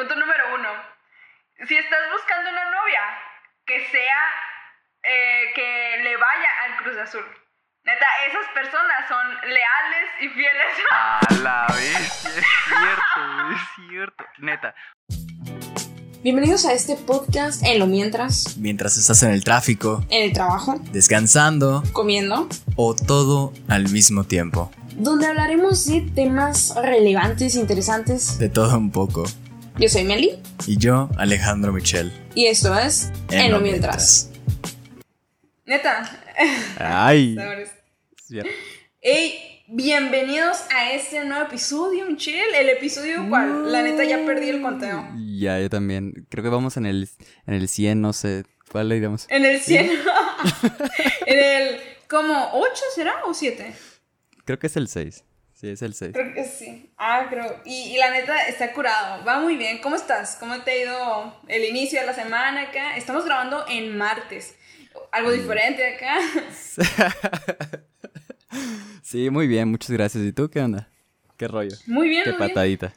punto número uno. Si estás buscando una novia, que sea, eh, que le vaya al Cruz Azul. Neta, esas personas son leales y fieles. A la vez, es cierto, es cierto. Neta. Bienvenidos a este podcast en lo mientras, Mientras estás en el tráfico, en el trabajo, descansando comiendo, o todo al mismo tiempo. donde hablaremos de temas relevantes, interesantes. De todo un poco. Yo soy Meli Y yo, Alejandro Michel. y esto es En, lo mientras. Neta. Ay. Hey, bienvenidos a este nuevo episodio, Michelle. El episodio cuál? La neta ya perdí el conteo. Ya, yo también. Creo que vamos en el, en el 100, no sé. ¿Cuál le iremos? En el 100. en el. ¿Como 8 será o 7? Creo que es el 6. Sí, es el 6. Creo que sí. Ah, creo. Y, y la neta está curado. Va muy bien. ¿Cómo estás? ¿Cómo te ha ido el inicio de la semana acá? Estamos grabando en martes. Algo diferente acá. sí, muy bien, muchas gracias. ¿Y tú qué onda? ¿Qué rollo? Muy bien, Qué muy bien. patadita.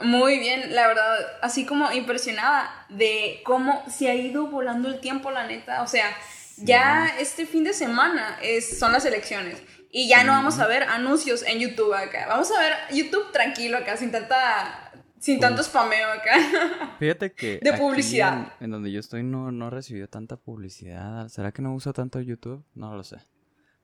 Muy bien, la verdad, así como impresionada de cómo se ha ido volando el tiempo, la neta. O sea, ya este fin de semana es, son las elecciones y ya no vamos a ver anuncios en YouTube acá. Vamos a ver YouTube tranquilo acá, sin tanta, sin tanto spameo acá. Fíjate que. De publicidad. En, en donde yo estoy no, no he recibido tanta publicidad. ¿Será que no uso tanto YouTube? No lo sé.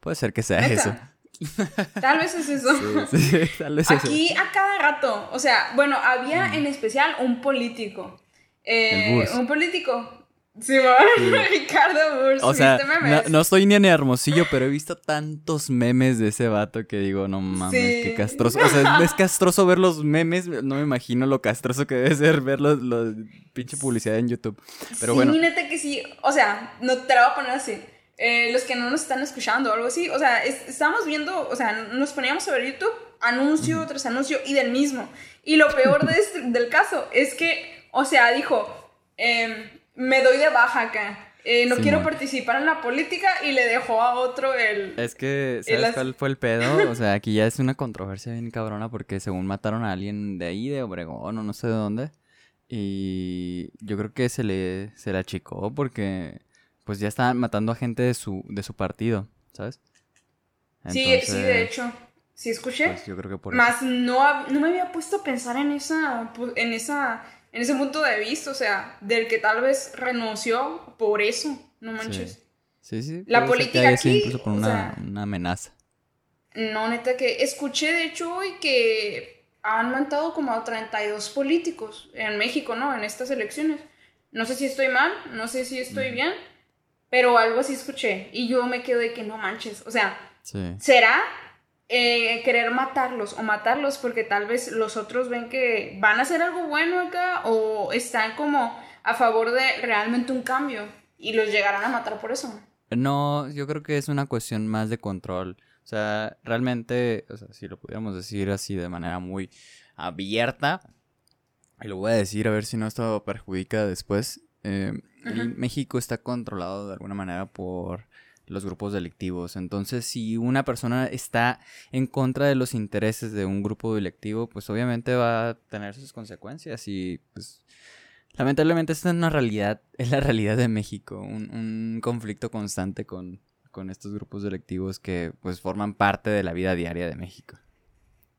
Puede ser que sea eso. Tal vez es eso. Sí, sí, tal vez eso. Aquí a cada rato, o sea, bueno, había en especial un político. Eh, un político. Sí, Ricardo Burs. O sea, ¿viste no, memes? no estoy ni en Hermosillo, pero he visto tantos memes de ese vato que digo, no mames, Sí. qué castroso. O sea, es castroso ver los memes, no me imagino lo castroso que debe ser ver los, los pinche publicidad en YouTube. Pero sí, bueno, neta que sí. O sea, no te la voy a poner así. Eh, los que no nos están escuchando o algo así, o sea, es- estábamos viendo, o sea, nos poníamos a ver YouTube, anuncio tras anuncio y del mismo. Y lo peor de este- del caso es que, o sea, dijo, em, me doy de baja acá, eh, no quiero participar en la política y le dejó a otro el... es que, ¿sabes cuál fue el pedo? O sea, aquí ya es una controversia bien cabrona porque según mataron a alguien de ahí, de Obregón o no sé de dónde. Y yo creo que se le, se le achicó porque pues ya estaban matando a gente de su, de su partido, ¿sabes? sí, sí, de hecho, sí escuché. Pues yo creo que por eso. Más no, hab- no me había puesto a pensar en esa, en esa, en ese punto de vista, o sea, del que tal vez renunció por eso, no manches. Sí, sí. La política aquí, incluso por una, sea- una amenaza. No, neta que escuché de hecho hoy que han matado como a 32 políticos en México, ¿no? En estas elecciones. No sé si estoy mal, no sé si estoy bien, pero algo así escuché y yo me quedé que no manches, o sea, Sí. ¿Será eh, querer matarlos o matarlos porque tal vez los otros ven que van a hacer algo bueno acá o están como a favor de realmente un cambio y los llegarán a matar por eso? No, yo creo que es una cuestión más de control. O sea, realmente, o sea, si lo pudiéramos decir así de manera muy abierta, y lo voy a decir a ver si no esto perjudica después, eh. México está controlado de alguna manera por los grupos delictivos. Entonces, si una persona está en contra de los intereses de un grupo delictivo, pues obviamente va a tener sus consecuencias y pues lamentablemente esta es una realidad, es la realidad de México, un, un conflicto constante con, con estos grupos delictivos que pues forman parte de la vida diaria de México.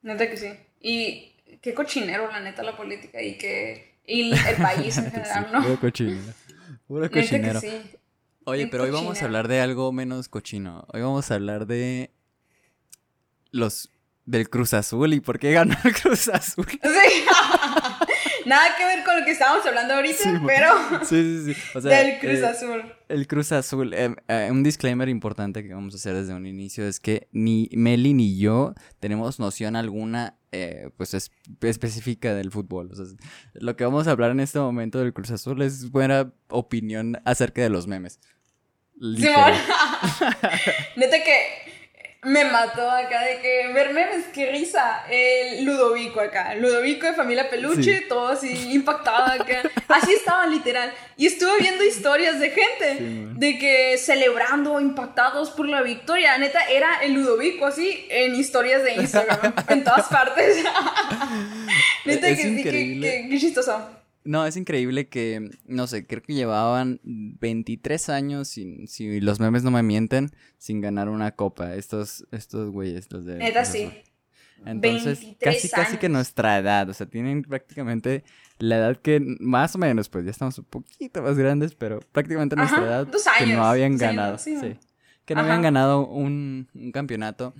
Neta que sí. Y qué cochinero, la neta, la política y que y el país en general, Sí, ¿no? Puro cochinero. Puro que cochinero. sí. Oye, pero hoy vamos a hablar de algo menos cochino. Hoy vamos a hablar de los del Cruz Azul y por qué ganó el Cruz Azul. Sí. Nada que ver con lo que estábamos hablando ahorita, Sí, pero Sí, sí, sí. O sea, del Cruz eh, Azul. El Cruz Azul. eh, eh, un disclaimer importante que vamos a hacer desde un inicio es que ni Meli ni yo tenemos noción alguna eh, pues es- específica del fútbol. O sea, lo que vamos a hablar en este momento del Cruz Azul es buena opinión acerca de los memes. Simón. Literal. Neta que me mató acá de que ver memes, qué risa. El Ludovico acá, Ludovico de familia peluche, Sí. todo así impactado acá. Así estaban literal. Y estuve viendo historias de gente Sí, de que celebrando, impactados por la victoria. Neta, era el Ludovico así en historias de Instagram, en todas partes. Neta Es que sí, que, increíble. que- qué chistoso. No, es increíble que, no sé, creo que llevaban 23 años, sin, si los memes no me mienten, sin ganar una copa. Estos, estos güeyes, los de... Neta sí. Entonces, 23 casi, casi que nuestra edad, o sea, tienen prácticamente la edad que, más o menos, pues ya estamos un poquito más grandes, pero prácticamente nuestra Ajá, edad dos que no habían ganado. sí, que no Ajá. habían ganado un, un campeonato.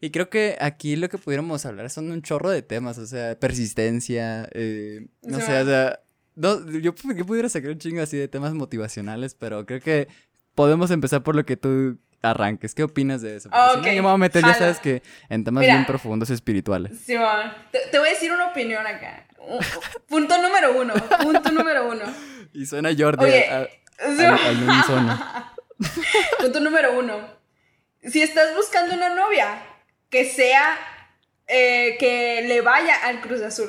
Y creo que aquí lo que pudiéramos hablar son un chorro de temas, o sea, persistencia, eh, no sé, o sea, no, yo, yo pudiera sacar un chingo así de temas motivacionales, pero creo que podemos empezar por lo que tú arranques. ¿Qué opinas de eso? Porque si no, yo me voy a meter, ya jalo. sabes que en temas Mira. bien profundos espirituales. Simón, te, te voy a decir una opinión acá. Un- punto número uno. Punto número uno. Y suena Jordi Oye, a- sí, al, al punto número uno. Si estás buscando una novia, que sea, eh, que le vaya al Cruz Azul.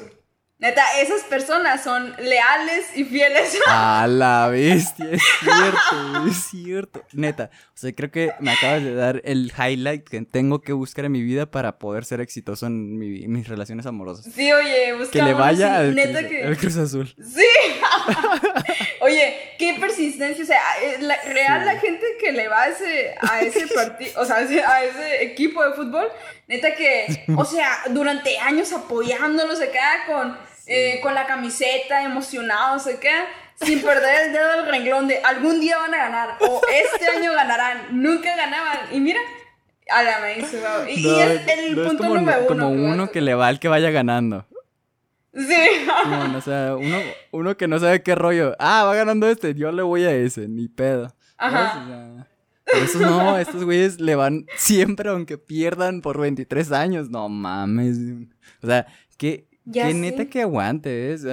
Neta, esas personas son leales y fieles. A la bestia, es cierto, es cierto. Neta, o sea, creo que me acabas de dar el highlight que tengo que buscar en mi vida para poder ser exitoso en mi- en mis relaciones amorosas. Sí, oye, buscamos. Que le vaya al, neta Cruz, que. al Cruz Azul. Sí. Oye, qué persistencia. O sea, eh, la- real Sí. la gente que le va a ese, a ese partido, o sea, a ese, equipo de fútbol, neta que, o sea, durante años apoyándolos acá con, eh, con la camiseta, emocionados acá, sin perder el dedo del renglón de algún día van a ganar o este año ganarán. Nunca ganaban. Y mira, a la me hizo, wow. Y, y No, es el no es punto como, número uno. como que uno ser. que le va al que vaya ganando. Sí. O sea, uno, uno que no sabe qué rollo. Ah, va ganando este, yo le voy a ese, ni pedo. Ajá. O sea, pero estos no, estos güeyes le van siempre aunque pierdan por 23 años. No mames. O sea, que sé. neta que aguante, es.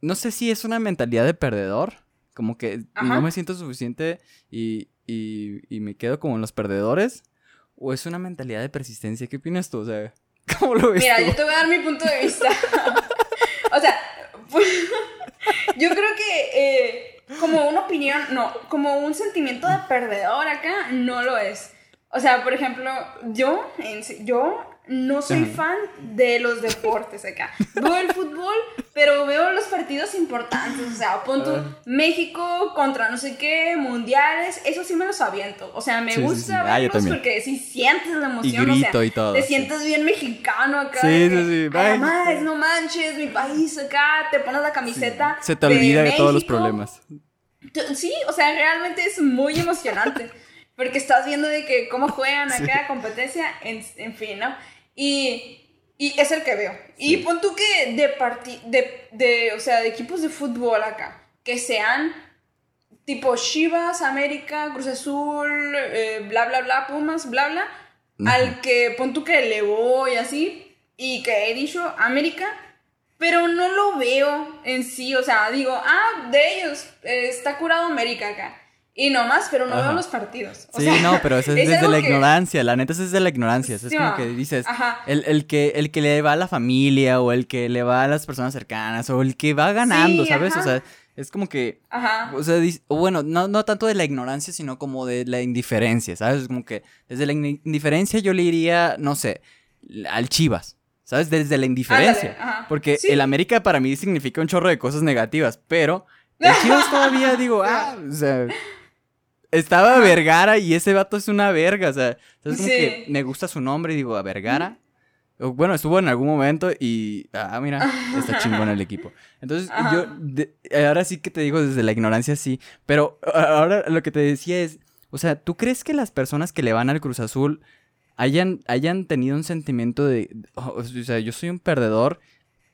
no sé si es una mentalidad de perdedor. Como que Ajá. no me siento suficiente y, y, y me quedo como en los perdedores. O es una mentalidad de persistencia. ¿Qué opinas tú? O sea, ¿cómo lo ves Mira, tú? yo te voy a dar mi punto de vista. o sea, pues, yo creo que eh, como una opinión, no, como un sentimiento de perdedor acá, no lo es. O sea, por ejemplo, yo, yo no soy fan de los deportes acá. Veo el fútbol, pero veo los partidos importantes. O sea, pon tú Ah. México contra no sé qué, mundiales, eso sí me los aviento. O sea, me Sí, gusta sí. Ah, verlos porque sí sientes la Y emoción. o sea, grito y todo. te sientes bien mexicano acá. Sí, sí, sí, madres, no manches, mi país acá, te pones la camiseta. Se te olvida de todos los problemas. Sí, o sea, realmente es muy emocionante. Porque estás viendo de que cómo juegan acá, competencia, en, en fin, ¿no? Y, y es el que veo. Y pon tú que de, parti de, de, o sea, de equipos de fútbol acá, que sean tipo Chivas, América, Cruz Azul, eh, bla, bla, bla, Pumas, bla, bla, al que pon tú que le voy así, y que he dicho América, pero no lo veo en sí, o sea, digo, ah, de ellos, eh, está curado América acá. Y nomás, pero no Ajá. veo los partidos. O Sí, sea, no, pero eso es, desde la que- ignorancia, la neta eso es de la ignorancia, eso es como que dices, el, el que, el que le va a la familia o el que le va a las personas cercanas o el que va ganando, Sí, ¿sabes? O sea, es como que, Ajá. o sea, bueno, no, no tanto de la ignorancia, sino como de la indiferencia, ¿sabes? Es como que desde la in- indiferencia yo le iría, no sé, al Chivas, ¿sabes? Desde la indiferencia. Porque Sí. el América para mí significa un chorro de cosas negativas, pero el Chivas todavía digo, ah, o sea, estaba Vergara y ese vato es una verga, o sea, es como Sí. que me gusta su nombre y digo, a Vergara. Bueno, estuvo en algún momento y, ah, mira, está chingón el equipo. Entonces, Ajá. yo, de- ahora sí que te digo desde la ignorancia, sí, pero ahora lo que te decía es, o sea, ¿tú crees que las personas que le van al Cruz Azul hayan, hayan tenido un sentimiento de, oh, o sea, yo soy un perdedor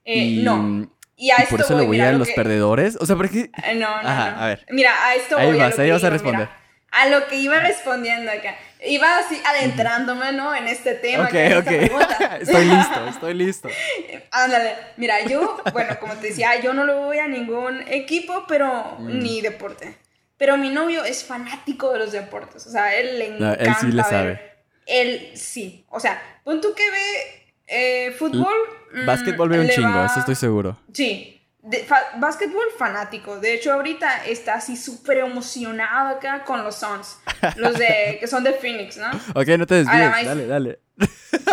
Eh, y, no. Y a y esto por eso le voy mira, a lo los que- perdedores. O sea, porque. Eh, No, no, Ajá, no. a ver. Mira, a esto Ahí voy. vas, a lo ahí que vas a responder. mira. A lo que iba respondiendo acá. Iba así adentrándome, ¿no? En este tema. Ok, que ok. estoy listo, estoy listo. Ándale, mira, yo, bueno, como te decía, yo no lo voy a ningún equipo, pero Mm. ni deporte. Pero mi novio es fanático de los deportes, o sea, él le No, encanta él sí le ver- sabe. Él sí, o sea, pon tú que ve eh, fútbol. mm, Básquetbol veo un le chingo, va- eso estoy seguro. Sí, de, fa- básquetbol fanático. De hecho, ahorita está así súper emocionado acá con los Suns, los de que son de Phoenix, ¿no? Ok, no te desvíes. maíz. Dale, dale.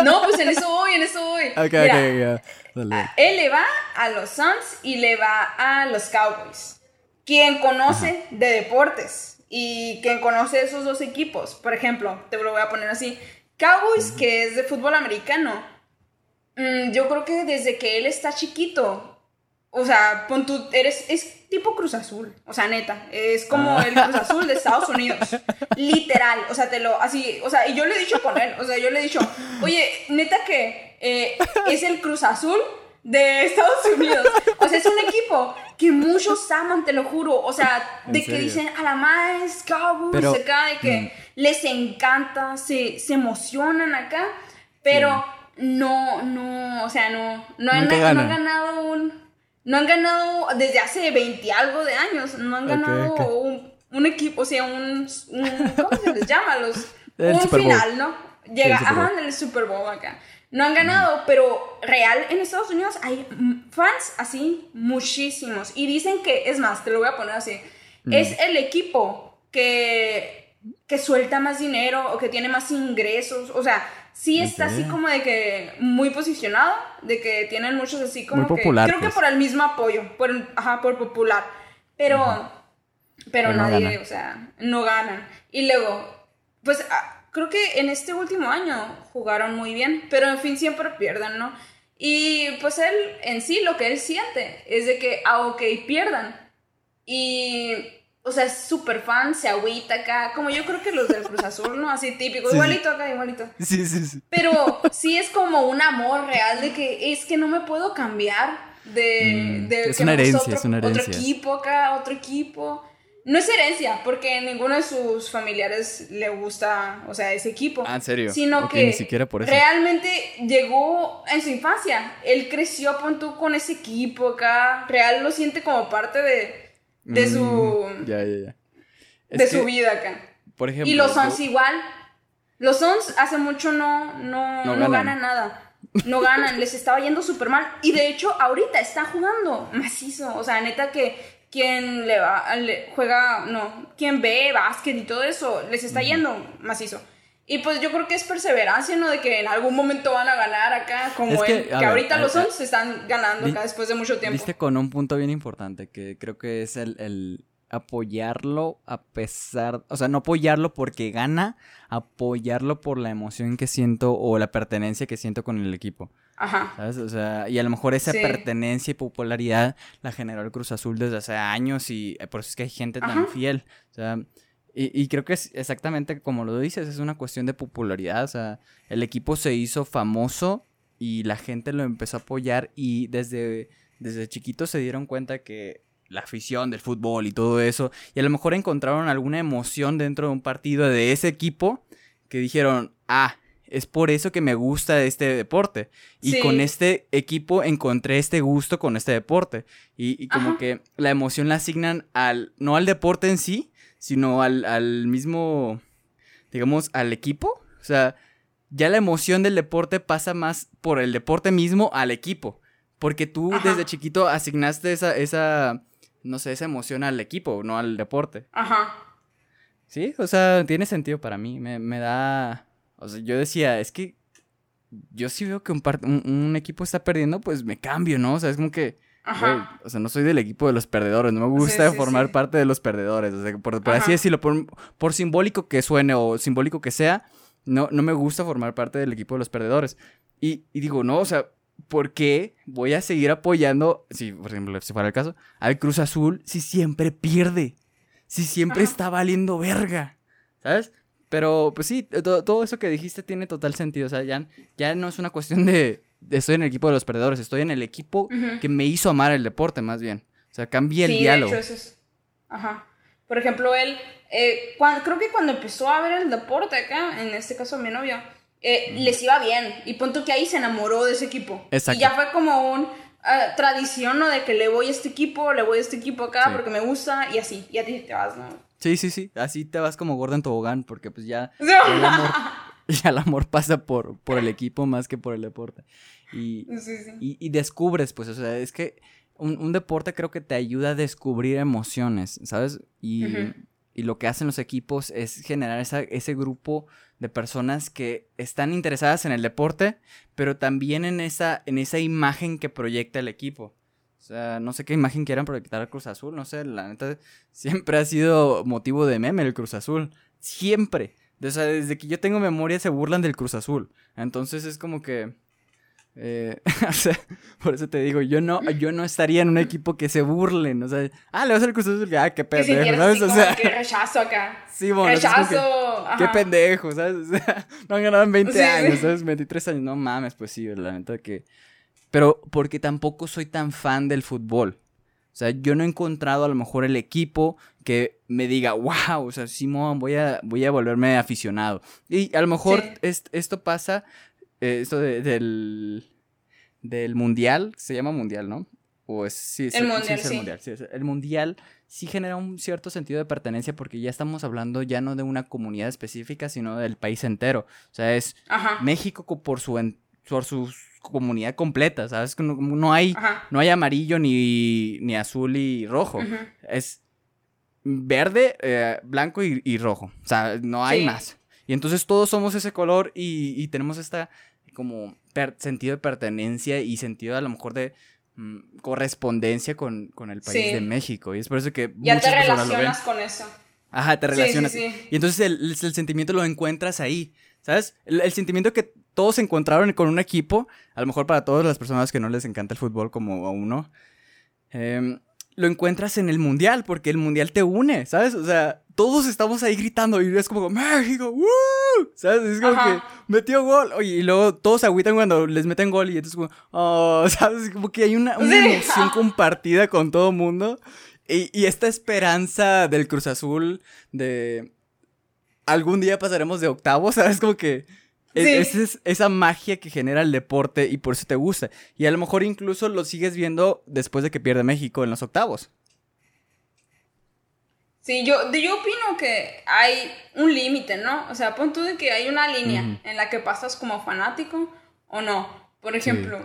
No, pues en eso voy, en eso voy. Ok, Mira, ok, ya. Dale. él le va a los Suns y le va a los Cowboys. Quien conoce de deportes y quien conoce esos dos equipos, por ejemplo, te lo voy a poner así, Cowboys, que es de fútbol americano, mm, yo creo que desde que él está chiquito, o sea, pon tú, eres, es tipo Cruz Azul, o sea, neta, es como el Cruz Azul de Estados Unidos, literal, o sea, te lo, así, o sea, y yo le he dicho con él, o sea, yo le he dicho, oye, neta que eh, es el Cruz Azul de Estados Unidos, o sea, es un equipo que muchos aman, te lo juro, o sea, ¿En de que dicen a la madre es Cowboys, acá, de que les encanta, se, se emocionan acá, pero no, no, o sea, no, no han, no han ganado un, no han ganado desde hace 20 algo de años, no han ganado. Un, un equipo, o sea, un, un- ¿cómo se les llama? Los, El un Super final, ¿no? Llega, el ajá, en el Super Bowl acá. No han ganado, pero real en Estados Unidos hay fans así muchísimos. Y dicen que, es más, te lo voy a poner así, Mm. es el equipo que, que suelta más dinero o que tiene más ingresos. O sea, sí está así como de que muy posicionado, de que tienen muchos así como Muy que... popular, creo que pues. por el mismo apoyo, por, ajá, por popular. Pero, pero Pero no nadie, o sea, no ganan. Y luego, pues ah, creo que en este último año jugaron muy bien, pero en fin siempre pierden, ¿no? Y pues él en sí lo que él siente es de que, ah, ok, pierdan. Y, o sea, es súper fan, se agüita acá, como yo creo que los del Cruz Azul, ¿no? Así típico, Sí. igualito acá, igualito. Sí, sí, sí. Pero sí es como un amor real de que es que no me puedo cambiar de, Mm, de es que una herencia, otro, es una otro herencia. equipo acá, otro equipo. No es herencia, porque ninguno de sus familiares le gusta, o sea, ese equipo. Ah, ¿en serio? Sino que ni siquiera por eso. realmente llegó en su infancia. Él creció, pon tú, con ese equipo acá. Real lo siente como parte de, de su, Mm, Ya, ya, ya. Es de que, su vida acá. Por ejemplo. Y los Suns igual. Los Suns hace mucho no, no, No no, ganan. ganan nada. No ganan, les estaba yendo súper mal. Y de hecho, ahorita está jugando macizo. O sea, neta que quien le va, le juega, no, quien ve básquet y todo eso, les está yendo macizo. Y pues yo creo que es perseverancia, ¿no? De que en algún momento van a ganar acá, como Es que, él. Que, ver, ahorita los Suns están ganando acá después de mucho tiempo. Viste con un punto bien importante que creo que es el, el apoyarlo a pesar, o sea, no apoyarlo porque gana, apoyarlo por la emoción que siento o la pertenencia que siento con el equipo, Ajá. ¿sabes? O sea, y a lo mejor esa Sí. pertenencia y popularidad la generó el Cruz Azul desde hace años y eh, por eso es que hay gente tan fiel, o sea, y, y creo que es exactamente como lo dices, es una cuestión de popularidad, o sea, el equipo se hizo famoso y la gente lo empezó a apoyar y desde, desde chiquitos se dieron cuenta que la afición del fútbol y todo eso, y a lo mejor encontraron alguna emoción dentro de un partido de ese equipo que dijeron, ah, es por eso que me gusta este deporte. Y Sí. con este equipo encontré este gusto con este deporte. Y, y como Ajá. que la emoción la asignan al, no al deporte en sí, sino al, al mismo, digamos, al equipo. O sea, ya la emoción del deporte pasa más por el deporte mismo al equipo. Porque tú Ajá. desde chiquito asignaste esa, esa, no sé, esa emoción al equipo, no al deporte. Ajá. Sí, o sea, tiene sentido para mí. Me, me da. O sea, yo decía, es que yo sí veo que un, par- un, un equipo está perdiendo, pues me cambio, ¿no? O sea, es como que. Ajá. o sea, no soy del equipo de los perdedores, no me gusta sí, formar sí. parte de los perdedores. O sea, por, por así decirlo, por, por simbólico que suene o simbólico que sea, no, no me gusta formar parte del equipo de los perdedores. Y, y digo, no, o sea, ¿por qué voy a seguir apoyando, si por ejemplo, si fuera el caso, al Cruz Azul si siempre pierde? Si siempre Ajá. está valiendo verga, ¿sabes? Pero, pues sí, to- todo eso que dijiste tiene total sentido. O sea, ya, ya no es una cuestión de estoy en el equipo de los perdedores, estoy en el equipo que me hizo amar el deporte, más bien. O sea, cambié el sí, diálogo. de hecho, eso es. Ajá. Por ejemplo, él, eh, creo que cuando empezó a ver el deporte acá, en este caso mi novio, eh, les iba bien. Y punto que ahí se enamoró de ese equipo. Exacto. Y ya fue como un ah, tradición, ¿no? De que le voy a este equipo, le voy a este equipo acá Sí. porque me gusta y así. Y a ti te vas, ¿no? Sí, sí, sí. Así te vas como gordo en tobogán, porque pues ya, ya el amor, ya el amor pasa por, por el equipo más que por el deporte. Y, Sí, sí. y, y descubres, pues, o sea, es que un, un deporte creo que te ayuda a descubrir emociones, ¿sabes? Y, y lo que hacen los equipos es generar esa, ese grupo de personas que están interesadas en el deporte, pero también en esa, en esa imagen que proyecta el equipo. O sea, no sé qué imagen quieran proyectar al Cruz Azul, no sé, la neta siempre ha sido motivo de meme el Cruz Azul, siempre. O sea, desde que yo tengo memoria se burlan del Cruz Azul. Entonces es como que eh, o sea, por eso te digo, yo no, yo no estaría en un equipo que se burlen, o sea, ah, le vas a hacer Cruz Azul, ah, qué pendejo, ¿sabes? O sea, qué rechazo acá. Sí, bueno, rechazo. qué pendejo, ¿sabes? O sea, no han ganado en 20 años, ¿sabes? 23 años, no mames, pues sí, la neta que... Pero porque tampoco soy tan fan del fútbol. O sea, yo no he encontrado a lo mejor el equipo que me diga, wow, o sea, Simón, voy a, voy a volverme aficionado. Y a lo mejor esto pasa eh, esto del, del mundial, se llama mundial, ¿no? O es, sí, el mundial, sí, el mundial, el mundial sí genera un cierto sentido de pertenencia porque ya estamos hablando ya no de una comunidad específica, sino del país entero. O sea, es México por su, por su comunidad completa, ¿sabes? No, no hay, no hay amarillo ni, ni azul y rojo. Es verde, eh, blanco y, rojo. O sea, no hay más. Y entonces todos somos ese color y, tenemos esta como sentido de pertenencia y sentido a lo mejor de mm, correspondencia con, el país de México. Y es por eso que... Ya te relacionas con eso. Ajá, te relacionas. y entonces el, sentimiento lo encuentras ahí. ¿Sabes? El, sentimiento que todos encontraron con un equipo, a lo mejor para todas las personas que no les encanta el fútbol como a uno, eh, lo encuentras en el mundial, porque el mundial te une, ¿sabes? O sea, todos estamos ahí gritando y es como México, ¡Woo! ¿sabes? Es como que metió gol. Oye, y luego todos se agüitan cuando les meten gol y entonces como, oh, ¿sabes? Como que hay una, emoción compartida con todo el mundo. Y, y esta esperanza del Cruz Azul de algún día pasaremos de octavos, ¿sabes? Como que es, esa magia que genera el deporte y por eso te gusta. Y a lo mejor incluso lo sigues viendo después de que pierde México en los octavos. Sí, yo, yo opino que hay un límite, ¿no? O sea, pon tú de que hay una línea en la que pasas como fanático o no. Por ejemplo,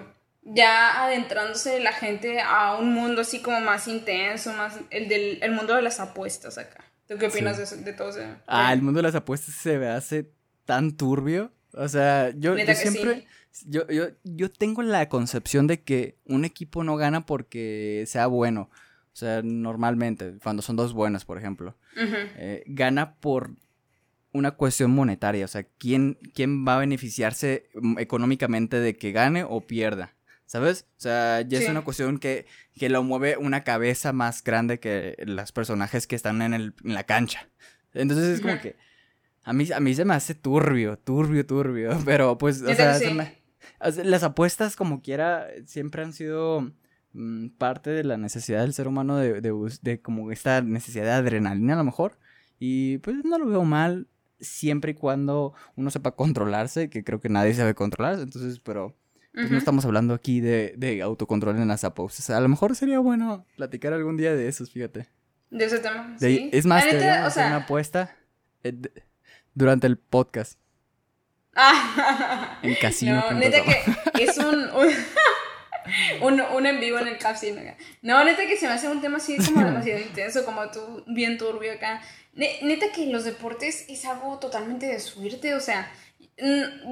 ya adentrándose la gente a un mundo así como más intenso, más el del el mundo de las apuestas acá. ¿Tú qué opinas de, todo eso? Ah, el mundo de las apuestas se me hace tan turbio. O sea, yo, siempre... Yo, yo, yo tengo la concepción de que un equipo no gana porque sea bueno. O sea, normalmente, cuando son dos buenas, por ejemplo, eh, gana por una cuestión monetaria. O sea, ¿quién, ¿quién va a beneficiarse mm, económicamente de que gane o pierda? ¿Sabes? O sea, ya es una cuestión que, que lo mueve una cabeza más grande que los personajes que están en, el, en la cancha. Entonces es como que a mí, a mí se me hace turbio, turbio, turbio. Pero pues, o sea, las apuestas como quiera siempre han sido mm, parte de la necesidad del ser humano de, de, de, como esta necesidad de adrenalina a lo mejor. Y pues no lo veo mal siempre y cuando uno sepa controlarse, que creo que nadie sabe controlarse. Entonces, pero pues, no estamos hablando aquí de, de autocontrol en las apuestas. A lo mejor sería bueno platicar algún día de esos, fíjate. De ese tema. sí. Es más, te o sea... una apuesta. Eh, durante el podcast. Ah. En casino. No, neta que es un, un, un, en vivo en el casino. No, neta que se me hace un tema así como demasiado intenso, como tú, bien turbio acá. Neta que los deportes es algo totalmente de suerte, o sea,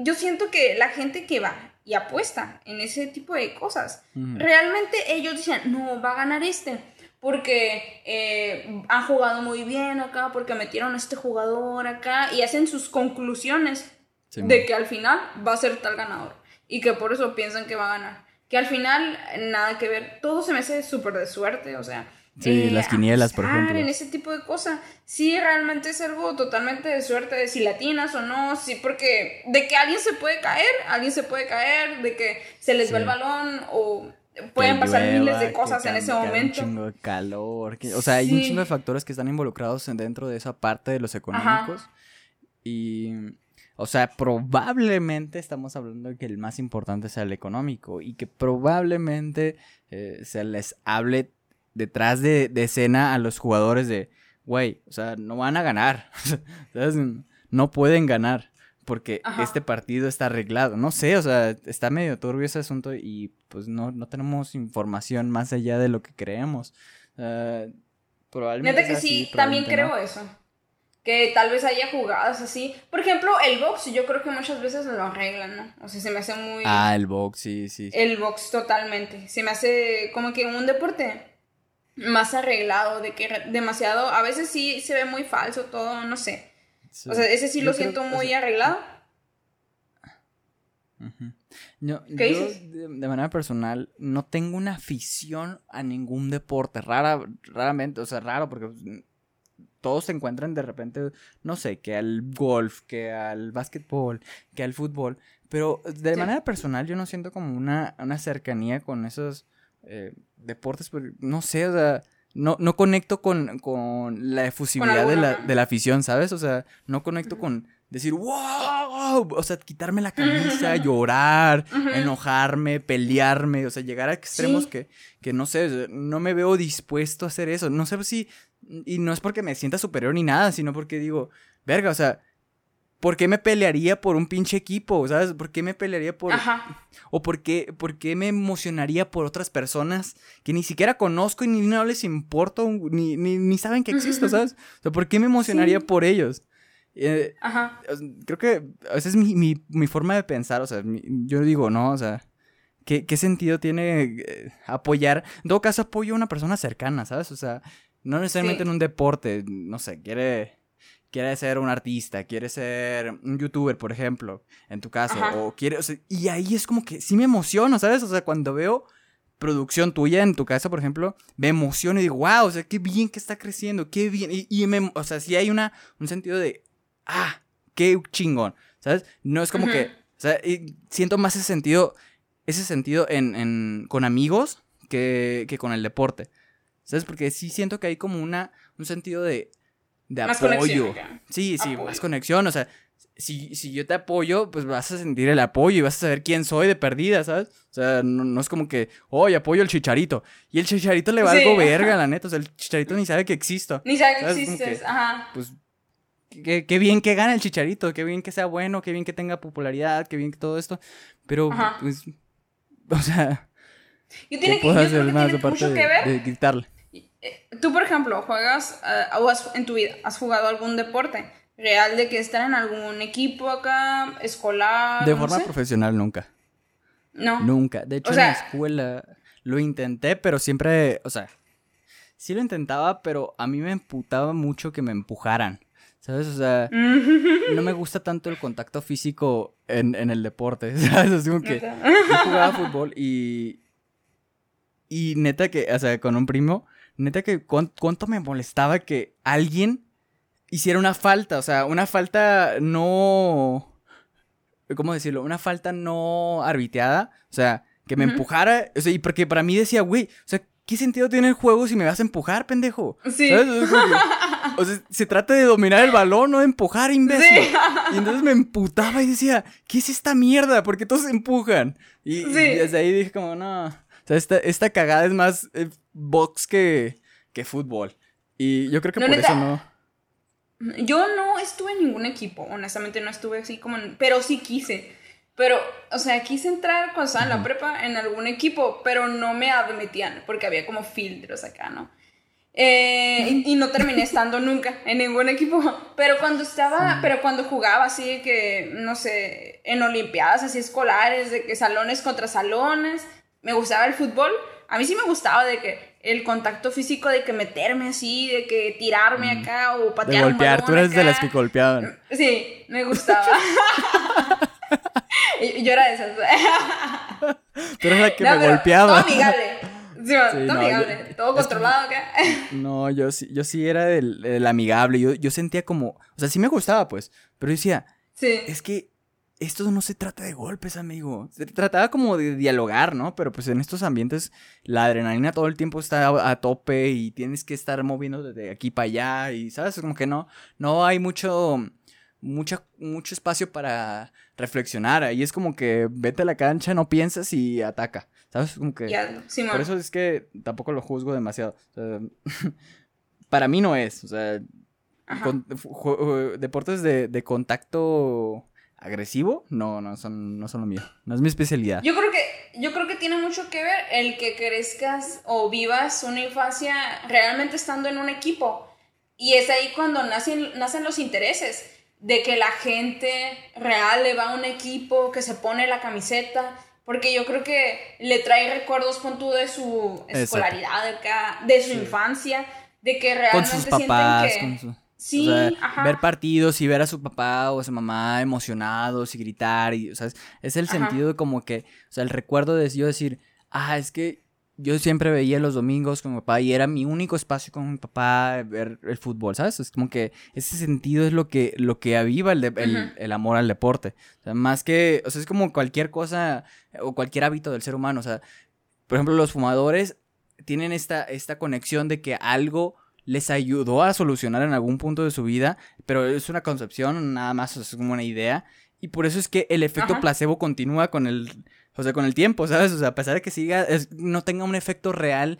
yo siento que la gente que va y apuesta en ese tipo de cosas, realmente ellos dicen, no, va a ganar este porque eh, han jugado muy bien acá, porque metieron a este jugador acá y hacen sus conclusiones de que al final va a ser tal ganador y que por eso piensan que va a ganar. Que al final nada que ver, todo se me hace súper de suerte, o sea. Sí, eh, las quinielas, por ejemplo. En ese tipo de cosas. Sí, realmente es algo totalmente de suerte, de si latinas o no, sí, porque de que alguien se puede caer, alguien se puede caer, de que se les va el balón o pueden pasar miles de cosas en ese momento. Un chingo de calor. o sea, hay un chingo de factores que están involucrados dentro de esa parte de los económicos. Y. O sea, probablemente estamos hablando de que el más importante sea el económico y que probablemente eh, se les hable detrás de, de, escena a los jugadores de, güey, o sea, no van a ganar, no pueden ganar porque este partido está arreglado. No sé, o sea, está medio turbio ese asunto y pues no, no tenemos información más allá de lo que creemos. Uh, probablemente. Neta que sí, también creo eso. que tal vez haya jugadas así. Por ejemplo, el box, yo creo que muchas veces lo arreglan, ¿no? O sea, se me hace muy... Ah, el box, sí, sí. El box totalmente. Se me hace como que un deporte más arreglado, de que demasiado, a veces sí se ve muy falso todo, no sé. Sí. O sea, ese sí Yo lo creo siento muy o sea, arreglado. Yo, ¿Qué yo, dices? de, de manera personal, no tengo una afición a ningún deporte. Rara, raramente, o sea, raro, porque pues, todos se encuentran de repente, no sé, que al golf, que al básquetbol, que al fútbol. Pero de Sí. manera personal, yo no siento como una, una cercanía con esos eh, deportes, porque, no sé, o sea. No, no conecto con, con la efusividad de la, de la afición, ¿sabes? O sea, no conecto con decir, wow, o sea, quitarme la camisa, llorar, enojarme, pelearme, o sea, llegar a extremos Sí. que, que no sé, no me veo dispuesto a hacer eso. No sé si, y no es porque me sienta superior ni nada, sino porque digo, verga, o sea, ¿por qué me pelearía por un pinche equipo? ¿Sabes? ¿Por qué me pelearía por... Ajá. ¿O por qué, por qué me emocionaría por otras personas que ni siquiera conozco y ni no les importo, ni, ni, ni saben que existo, ¿sabes? O sea, ¿por qué me emocionaría Sí. por ellos? Eh, Ajá. creo que esa es mi, mi, mi forma de pensar, o sea, mi- yo digo, no, o sea, ¿qué, qué sentido tiene eh, apoyar? En todo caso, apoyo a una persona cercana, ¿sabes? O sea, no necesariamente Sí. en un deporte, no sé, quiere, quiere ser un artista, quiere ser un youtuber, por ejemplo, en tu caso, Ajá. o quiere, o sea, y ahí es como que sí me emociono, ¿sabes? O sea, cuando veo producción tuya en tu casa, por ejemplo, me emociono y digo, wow, o sea, qué bien que está creciendo, qué bien, y, y me, o sea, sí hay una, un sentido de, ah, qué chingón, ¿sabes? No es como que, o sea, siento más ese sentido, ese sentido en, en- con amigos que, que con el deporte, ¿sabes? Porque sí siento que hay como una, un sentido de, de Más apoyo. Sí, sí, Apoyo. más conexión, o sea, si, si yo te apoyo, pues vas a sentir el apoyo y vas a saber quién soy de perdida, ¿sabes? O sea, no, no es como que, oye, apoyo al chicharito. Y el chicharito le va Sí, algo ajá. verga, la neta. O sea, el chicharito ni sabe que existo. Ni sabe que existes. que- Ajá. Pues, qué, qué bien que gane el chicharito, qué bien que sea bueno, qué bien que tenga popularidad, qué bien que todo esto. Pero, Ajá. pues, o sea, Yo, ¿qué tiene que, puedo yo creo que más tiene aparte mucho de, que ver. de gritarle? Tú, por ejemplo, juegas eh, o has- en tu vida, ¿has jugado algún deporte real de que estar en algún equipo acá, escolar? De no forma sé? profesional, nunca. No. Nunca. De hecho, O en la escuela lo intenté, pero siempre, o sea, sí lo intentaba, pero a mí me emputaba mucho que me empujaran. ¿Sabes? O sea, no me gusta tanto el contacto físico en, en el deporte. ¿Sabes? Así como que yo jugaba fútbol y. Y neta que, o sea, con un primo, neta que cuán- cuánto me molestaba que alguien hiciera una falta. O sea, una falta no. ¿Cómo decirlo? Una falta no arbitreada. O sea, que me empujara. O sea, y porque para mí decía, güey, o sea, ¿qué sentido tiene el juego si me vas a empujar, pendejo? Sí. ¿Sabes? O sea, se trata de dominar el balón, no de empujar, imbécil. Sí. Y entonces me emputaba y decía, ¿qué es esta mierda? ¿Por qué todos se empujan? Y, desde ahí dije como, no. O sea, esta, esta cagada es más eh, box que, que fútbol. Y yo creo que No, por neta. eso no. Yo no estuve en ningún equipo, honestamente no estuve así como en- Pero sí quise. Pero, o sea, quise entrar cuando estaba en la prepa en algún equipo, pero no me admitían porque había como filtros acá, ¿no? Eh, y, y no terminé estando nunca en ningún equipo. Pero cuando estaba, pero cuando jugaba así que, no sé, en olimpiadas así escolares, de que salones contra salones, me gustaba el fútbol. A mí sí me gustaba de que el contacto físico, de que meterme así, de que tirarme acá o De patear un golpear, tú eres de las que golpeaban. Sí, me gustaba. Yo era de esas. Tú eres la que No, me golpeaba. Todo amigable. Sí, bueno, Sí, todo no, amigable. yo- todo controlado acá. No, yo sí, yo sí era del, del amigable. Yo, yo sentía como. O sea, sí me gustaba, pues. Pero yo decía, Sí. es que esto no se trata de golpes, amigo. Se trataba como de dialogar, ¿no? Pero pues en estos ambientes la adrenalina todo el tiempo está a, tope y tienes que estar moviendo de aquí para allá y, ¿sabes? Como que no, no hay mucho, mucha, mucho espacio para reflexionar. Ahí es como que vete a la cancha, no piensas y ataca, ¿sabes? Como que... Por eso es que tampoco lo juzgo demasiado. O sea, para mí no es. O sea, con- deportes de, de contacto agresivo, no, no son, no son lo mío. No es mi especialidad. Yo creo que yo creo que tiene mucho que ver el que crezcas o vivas una infancia realmente estando en un equipo Y es ahí cuando nacen, nacen los intereses de que la gente real le va a un equipo, que se pone la camiseta, porque yo creo que le trae recuerdos con tú de su escolaridad acá, de su infancia, de que realmente con sus papás, sienten que... con su... Sí, o sea, ajá. ver partidos y ver a su papá o a su mamá emocionados y gritar y, o sea, es, es el Ajá. sentido de como que, o sea, el recuerdo de yo decir, ah, es que yo siempre veía los domingos con mi papá y era mi único espacio con mi papá ver el fútbol, ¿sabes? Es como que ese sentido es lo que, lo que aviva el, de- el, Ujú. el amor al deporte. O sea, más que, o sea, es como cualquier cosa o cualquier hábito del ser humano, o sea, por ejemplo, los fumadores tienen esta, esta conexión de que algo les ayudó a solucionar en algún punto de su vida, pero es una concepción nada más, es como una idea. Y por eso es que el efecto Ajá. placebo continúa con el, o sea, con el tiempo, ¿sabes? O sea, a pesar de que siga, es- no tenga un efecto real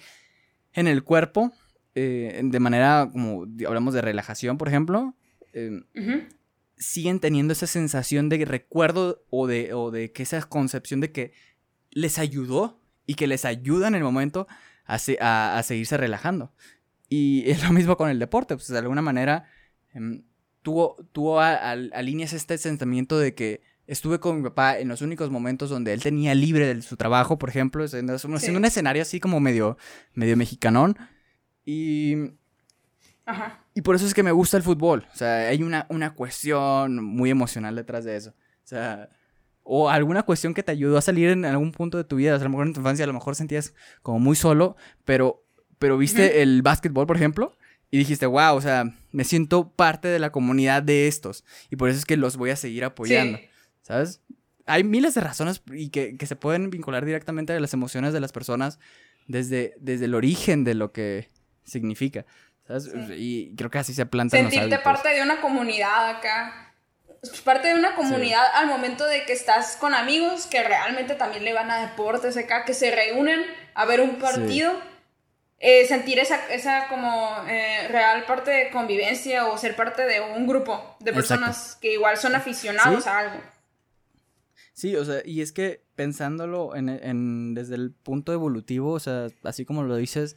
en el cuerpo, eh, de manera como hablamos de relajación, por ejemplo, eh, Ujú. siguen teniendo esa sensación de recuerdo o de, o de que esa concepción de que les ayudó y que les ayuda en el momento a, se- a- a seguirse relajando. Y es lo mismo con el deporte, pues de alguna manera a- al- alineas este sentimiento de que estuve con mi papá en los únicos momentos donde él tenía libre de su trabajo, por ejemplo, haciendo, haciendo Sí. un escenario así como medio, medio mexicanón. Y Ajá. y por eso es que me gusta el fútbol. O sea, hay una, una cuestión muy emocional detrás de eso. O sea, o alguna cuestión que te ayudó a salir en algún punto de tu vida. O sea, a lo mejor en tu infancia a lo mejor sentías como muy solo, pero, pero viste el básquetbol, por ejemplo, y dijiste, wow, o sea, me siento parte de la comunidad de estos. Y por eso es que los voy a seguir apoyando. Sí. ¿Sabes? Hay miles de razones y que, que se pueden vincular directamente a las emociones de las personas desde, desde el origen de lo que significa. ¿Sabes? Sí. Y creo que así se plantan los Sentirte hábitos. parte de una comunidad acá. Parte de una comunidad al momento de que estás con amigos que realmente también le van a deportes acá, que se reúnen a ver un partido. Eh, sentir esa, esa como eh, real parte de convivencia o ser parte de un grupo de Exacto. personas que igual son aficionados Sí. a algo. Sí, o sea, y es que pensándolo en, en- desde el punto evolutivo, o sea, así como lo dices,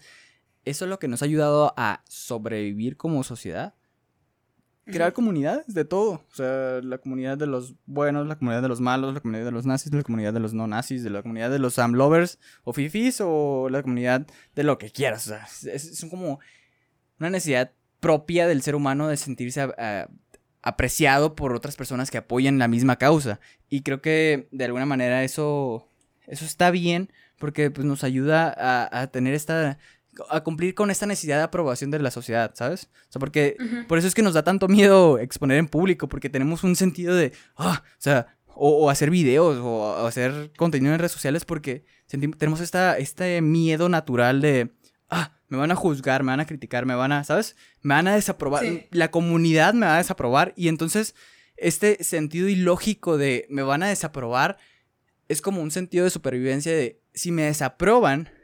eso es lo que nos ha ayudado a sobrevivir como sociedad. Crear comunidades de todo. O sea, la comunidad de los buenos, la comunidad de los malos, la comunidad de los nazis, la comunidad de los no nazis, de la comunidad de los Sam lovers o fifis o la comunidad de lo que quieras. O sea, es, es- como una necesidad propia del ser humano de sentirse a- a- apreciado por otras personas que apoyan la misma causa. Y creo que de alguna manera eso, eso está bien porque pues, nos ayuda a, a tener esta a cumplir con esta necesidad de aprobación de la sociedad, ¿sabes? O sea, porque por eso es que nos da tanto miedo exponer en público, porque tenemos un sentido de, ah, o sea, o, o hacer videos o, o hacer contenido en redes sociales porque sentimos, tenemos esta, este miedo natural de, ah, me van a juzgar, me van a criticar, me van a, ¿sabes? Me van a desaprobar, Sí. la comunidad me va a desaprobar y entonces este sentido ilógico de me van a desaprobar es como un sentido de supervivencia de si me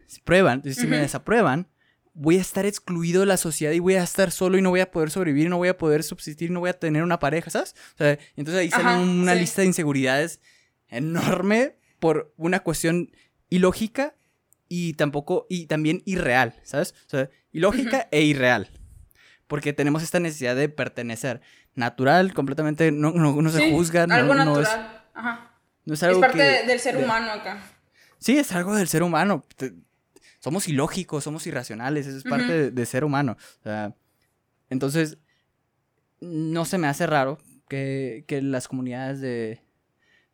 si prueban, si me desaprueban, voy a estar excluido de la sociedad y voy a estar solo y no voy a poder sobrevivir, no voy a poder subsistir, no voy a tener una pareja, ¿sabes? O sea, entonces ahí sale una sí. lista de inseguridades enorme por una cuestión ilógica y tampoco, y también irreal, ¿sabes? O sea, ilógica e irreal. Porque tenemos esta necesidad de pertenecer. Natural, completamente, no, no, no se Sí, juzga, no, algo no es, natural. Ajá. no es parte que- del ser de- humano acá. Sí, es algo del ser humano. Te- somos ilógicos, somos irracionales, eso es parte Ujú. de, de ser humano. O sea, entonces, no se me hace raro que, que las comunidades de,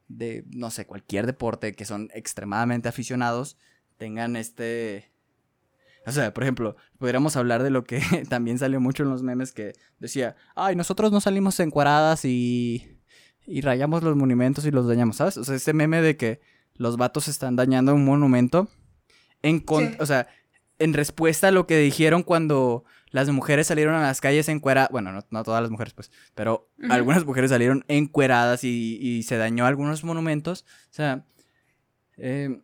de, no sé, cualquier deporte que son extremadamente aficionados tengan este... O sea, por ejemplo, podríamos hablar de lo que también salió mucho en los memes que decía, ay, nosotros no salimos encueradas y, y rayamos los monumentos y los dañamos, ¿sabes? O sea, ese meme de que los vatos están dañando un monumento en con- Sí. o sea, en respuesta a lo que dijeron cuando las mujeres salieron a las calles encueradas, bueno, no, no todas las mujeres pues, pero algunas mujeres salieron encueradas y, y se dañó algunos monumentos, o sea, eh,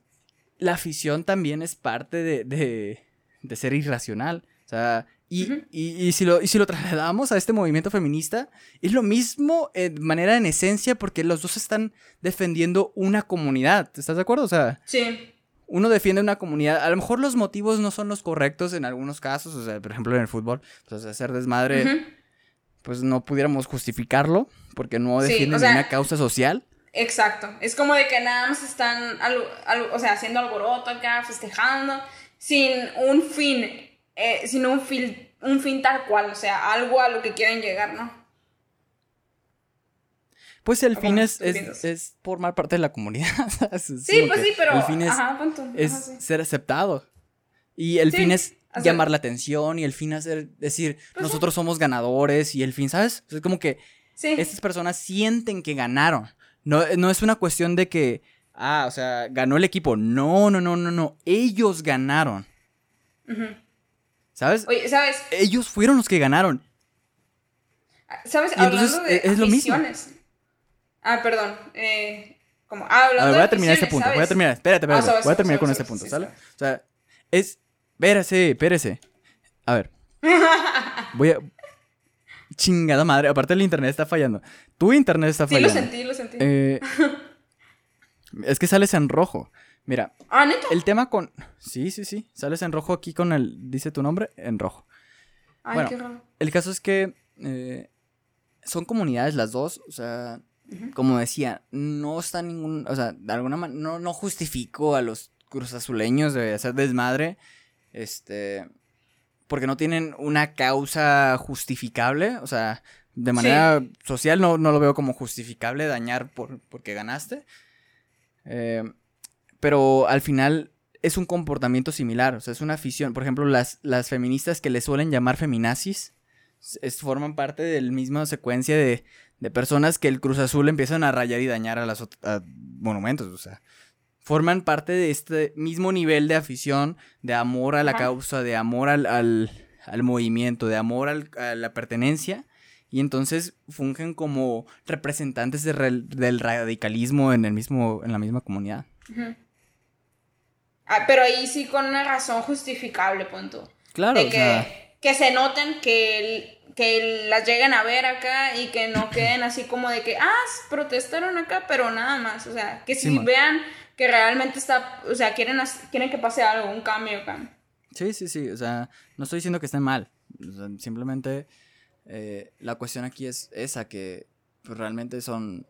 la afición también es parte de, de, de ser irracional, o sea, y, y, y si lo, y si lo trasladamos a este movimiento feminista, es lo mismo de manera en esencia porque los dos están defendiendo una comunidad, ¿estás de acuerdo? O sea, Sí. Uno defiende una comunidad, a lo mejor los motivos no son los correctos en algunos casos, o sea, por ejemplo en el fútbol, pues hacer desmadre, pues no pudiéramos justificarlo, porque no Sí, defienden o sea- una causa social. Exacto. Es como de que nada más están, al- al- o sea, haciendo alboroto acá, festejando, sin un fin, eh, sin un fin, un fin tal cual, o sea, algo a lo que quieren llegar, ¿no? Pues el ¿Cómo fin es, es, es formar parte de la comunidad. Sí, pues sí, pero. El fin es, ajá, punto. Ajá, es sí. ser aceptado. Y el Sí, fin es hacer- llamar la atención y el fin es ser- decir, Pues nosotros somos ganadores y el fin, ¿sabes? Es como que estas personas sienten que ganaron. No, no es una cuestión de que, ah, o sea, ganó el equipo. No, no, no, no, no. Ellos ganaron. ¿Sabes? Oye, ¿sabes? Ellos fueron los que ganaron. ¿Sabes? Y entonces, hablando de es- es lo mismo. Ah, perdón. Eh, como, ah, A ver, voy a terminar este punto. Voy a terminar. Espérate, espérate. Ah, voy a terminar con este sí, punto, sí, ¿sale? O sea, es. Espérese, espérese. A ver. Voy a. Chingada madre. Aparte, el internet está fallando. Tu internet está Sí, lo fallando. sentí, lo sentí. Eh, es que sales en rojo. Mira, ah, neta. el tema con. Sí, sí, sí. Sales en rojo aquí con el. Dice tu nombre en rojo. Ay, bueno. qué raro. El caso es que eh, son comunidades las dos, o sea, Como decía, no está ningún, o sea, de alguna manera, no, no justifico a los cruzazuleños de hacer desmadre, este, porque no tienen una causa justificable, o sea, de manera social no, no lo veo como justificable dañar por, porque ganaste, Eh, pero al final es un comportamiento similar, o sea, es una afición. Por ejemplo, las, las feministas que le suelen llamar feminazis es- forman parte de la misma secuencia de, de personas que el Cruz Azul empiezan a rayar y dañar a los monumentos, o sea. Forman parte de este mismo nivel de afición, de amor a la Ajá. causa, de amor al, al, al movimiento, de amor al- a la pertenencia. Y entonces fungen como representantes de del radicalismo en, el mismo, en la misma comunidad. Ah, pero ahí sí con una razón justificable, punto. Claro, de o que, sea, que se noten que, que las lleguen a ver acá y que no queden así como de que, ah, protestaron acá, pero nada más. O sea, que Sí, si man. vean que realmente está, o sea, quieren, quieren que pase algo, un cambio acá. Sí, sí, sí. O sea, no estoy diciendo que estén mal. O sea, simplemente eh, la cuestión aquí es esa, que pues, realmente son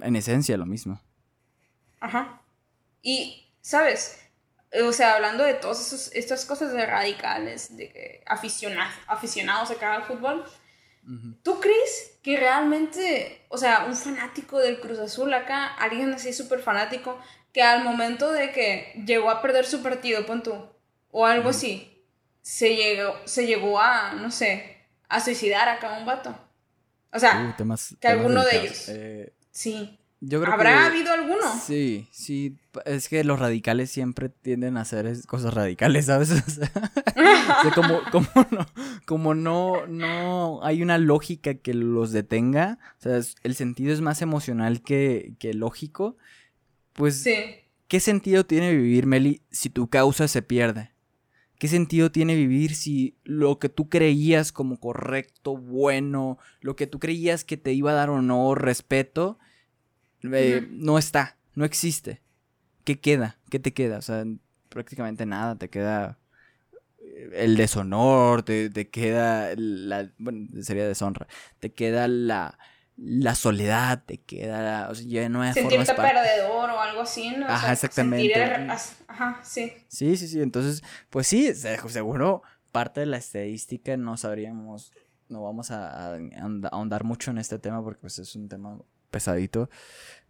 en esencia lo mismo. Ajá. Y, ¿sabes? O sea, hablando de todas estas cosas de radicales, de que aficiona- aficionados acá al fútbol, ¿tú crees que realmente, o sea, un fanático del Cruz Azul acá, alguien así súper fanático, que al momento de que llegó a perder su partido, pon tú, o algo así, se llegó, se llegó a, no sé, a suicidar acá un vato? O sea, Uh, temas- que alguno de ellos. Eh, sí. Yo creo ¿Habrá que- habido alguno? Sí, sí. Es que los radicales siempre tienden a hacer cosas radicales, ¿sabes? O sea, como, como no, como no, no hay una lógica que los detenga, o sea, el sentido es más emocional que, que lógico, pues Sí. ¿Qué sentido tiene vivir, Meli, si tu causa se pierde? ¿Qué sentido tiene vivir si lo que tú creías como correcto, bueno, lo que tú creías que te iba a dar honor, respeto, eh, Ujú. no está, no existe? ¿Qué queda? ¿Qué te queda? O sea, prácticamente nada, te queda eh, el deshonor, te, te queda la, bueno, sería deshonra, te queda la, la soledad, te queda, o sea, ya no formas sentirte parte. perdedor o algo así, ¿no? O Ajá, sea, exactamente. el- as- Ajá, sí. Sí, sí, sí. Entonces, pues sí, se- seguro parte de la estadística no sabríamos, no vamos a, a ahonda- ahondar mucho en este tema porque pues es un tema pesadito